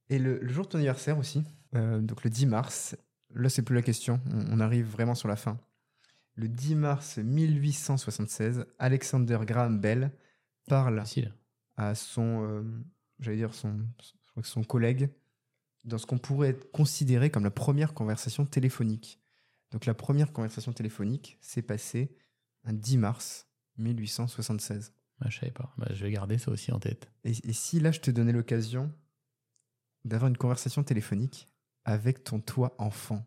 S2: Et le, le jour de ton anniversaire aussi, euh, donc le 10 mars, là, c'est plus la question. On, on arrive vraiment sur la fin. Le 10 mars 1876, Alexander Graham Bell parle à son, euh, j'allais dire son, son collègue, dans ce qu'on pourrait considérer comme la première conversation téléphonique. Donc la première conversation téléphonique s'est passée un 10 mars 1876.
S1: Ah, je savais pas. Bah, je vais garder ça aussi en tête.
S2: Et, et si là je te donnais l'occasion d'avoir une conversation téléphonique avec ton toi enfant,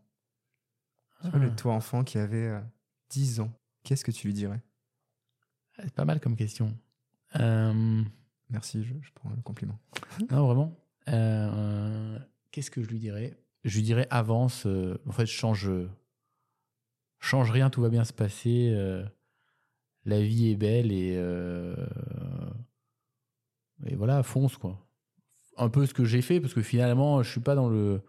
S2: tu vois,
S1: Ah.
S2: le toi enfant qui avait euh, 10 ans, qu'est-ce que tu lui dirais?
S1: Ah, C'est pas mal comme question. Euh,
S2: Merci, je, je prends le compliment.
S1: non, vraiment. Euh, Qu'est-ce que je lui dirais? Je lui dirais avance. euh, en fait, change, change rien, tout va bien se passer. La vie est belle et, euh, et voilà, fonce quoi. Un peu ce que j'ai fait parce que finalement, je suis pas dans le.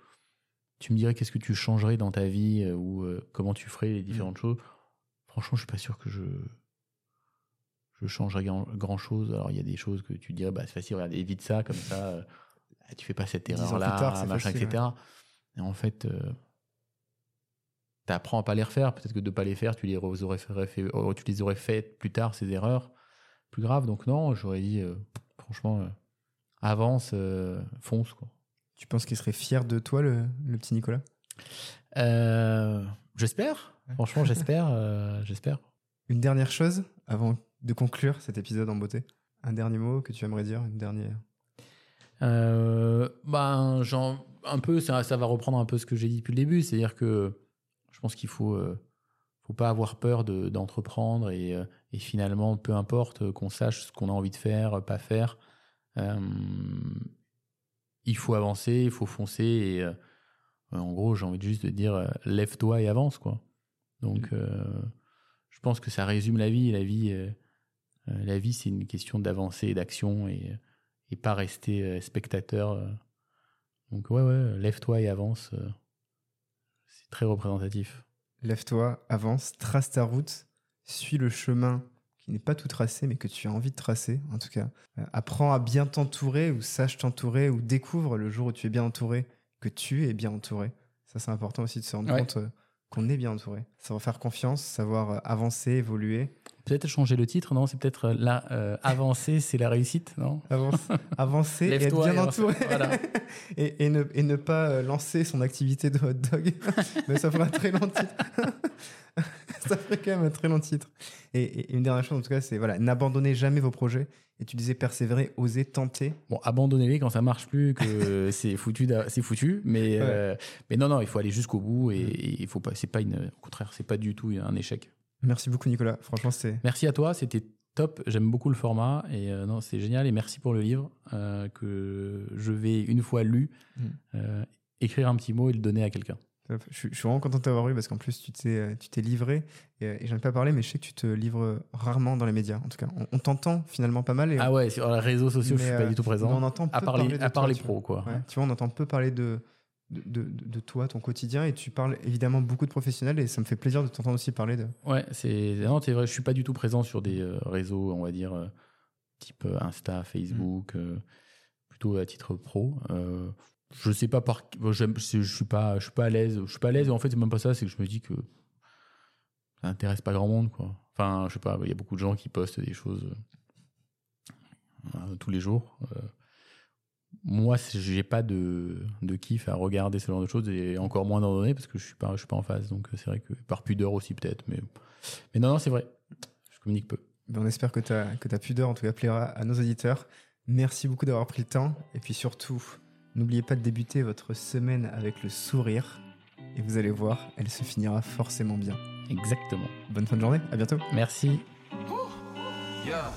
S1: Tu me dirais qu'est-ce que tu changerais dans ta vie euh, ou euh, comment tu ferais les différentes choses. Franchement, je suis pas sûr que je je changerais grand, chose. Alors, il y a des choses que tu dirais, bah, c'est facile, regarde, évite ça, comme ça, euh, tu fais pas cette
S2: tard,
S1: machin,
S2: facile,
S1: etc. Et en fait, euh, t'apprends à pas les refaire. Peut-être que de pas les faire, tu les aurais fait, fait- tu les aurais faites plus tard, ces erreurs plus graves. Donc, non, j'aurais dit, euh, franchement, euh, avance, euh, fonce, quoi.
S2: Tu penses qu'il serait fier de toi, le, le petit Nicolas?
S1: Euh, j'espère, franchement, j'espère, euh, j'espère.
S2: Une dernière chose avant de conclure cet épisode en beauté. Un dernier mot que tu aimerais dire, une dernière.
S1: Euh, ben, genre, un peu, ça, ça va reprendre un peu ce que j'ai dit depuis le début, c'est-à-dire que je pense qu'il faut, euh, faut pas avoir peur de- d'entreprendre et, euh, et finalement, peu importe euh, qu'on sache ce qu'on a envie de faire, pas faire, il faut avancer, il faut foncer et en gros, j'ai envie de juste de dire lève-toi et avance, quoi. Donc, euh, je pense que ça résume la vie. La vie, la vie, c'est une question d'avancer et d'action et et pas rester spectateur. Donc ouais, ouais, lève-toi et avance. Très représentatif.
S2: Lève-toi, avance, trace ta route, suis le chemin qui n'est pas tout tracé, mais que tu as envie de tracer, en tout cas. Euh, apprends à bien t'entourer, ou sache t'entourer, ou découvre le jour où tu es bien entouré, que tu es bien entouré. Ça, c'est important aussi de se rendre
S1: Ouais.
S2: compte euh, qu'on est bien entouré. Savoir faire confiance, savoir euh, avancer, évoluer.
S1: Peut-être changer le titre, non? C'est peut-être euh, là, euh, avancer, c'est la réussite, non?
S2: Avance, avancer et être bien
S1: et
S2: entouré.
S1: Voilà.
S2: et, et ne, et ne pas lancer son activité de hot dog. Mais ça ferait un très long titre. ça ferait quand même un très long titre. Et, et une dernière chose, en tout cas, c'est voilà, n'abandonnez jamais vos projets. Et tu disais persévérer, oser, tenter.
S1: Bon, abandonnez-les quand ça marche plus, que c'est foutu, c'est foutu. Mais, euh, mais non, non, il faut aller jusqu'au bout et, et il faut pas. C'est pas une. Au contraire, c'est pas du tout un échec.
S2: Merci beaucoup, Nicolas. Franchement, c'était
S1: Merci à toi, c'était top, j'aime beaucoup le format et euh, non, c'est génial et merci pour le livre euh, que je vais une fois lu
S2: Mm.
S1: écrire un petit mot et le donner à quelqu'un.
S2: Je, suis- je suis vraiment content de t'avoir eu parce qu'en plus, tu t'es, euh, tu t'es livré. Et, euh, et j'en ai pas parlé, mais je sais que tu te livres rarement dans les médias. En tout cas, on, on t'entend finalement pas mal. Et
S1: Ah ouais, sur les réseaux sociaux, je suis pas
S2: euh,
S1: du tout
S2: mais on
S1: présent.
S2: entend peu
S1: À part les, à part
S2: toi,
S1: les pros, quoi.
S2: Ouais, Tu vois, on entend peu parler de, de, de- de toi, ton quotidien, et tu parles évidemment beaucoup de professionnels, et ça me fait plaisir de t'entendre aussi parler de.
S1: Ouais, c'est non, c'est vrai. Je suis pas du tout présent sur des réseaux, on va dire type Insta, Facebook, euh, plutôt à titre pro. Euh, je sais pas par, c'est- je suis pas, je suis pas à l'aise. Je suis pas à l'aise. En fait, c'est même pas ça. C'est que je me dis que ça intéresse pas grand monde, quoi. Enfin, je sais pas. Il y a beaucoup de gens qui postent des choses euh, tous les jours. Euh, moi, j'ai pas de, de kiff à regarder ce genre de choses et encore moins d'en parce que je suis pas, je suis pas en phase. Donc euh, c'est vrai que par pudeur aussi peut-être, mais mais non, non, c'est vrai. Je communique peu.
S2: Ben, on espère que ta, que ta pudeur, en tout cas, plaira à nos auditeurs. Merci beaucoup d'avoir pris le temps, et puis surtout, n'oubliez pas de débuter votre semaine avec le sourire, et vous allez voir, elle se finira forcément bien.
S1: Exactement.
S2: Bonne fin de journée, à bientôt.
S1: Merci.
S3: Yeah.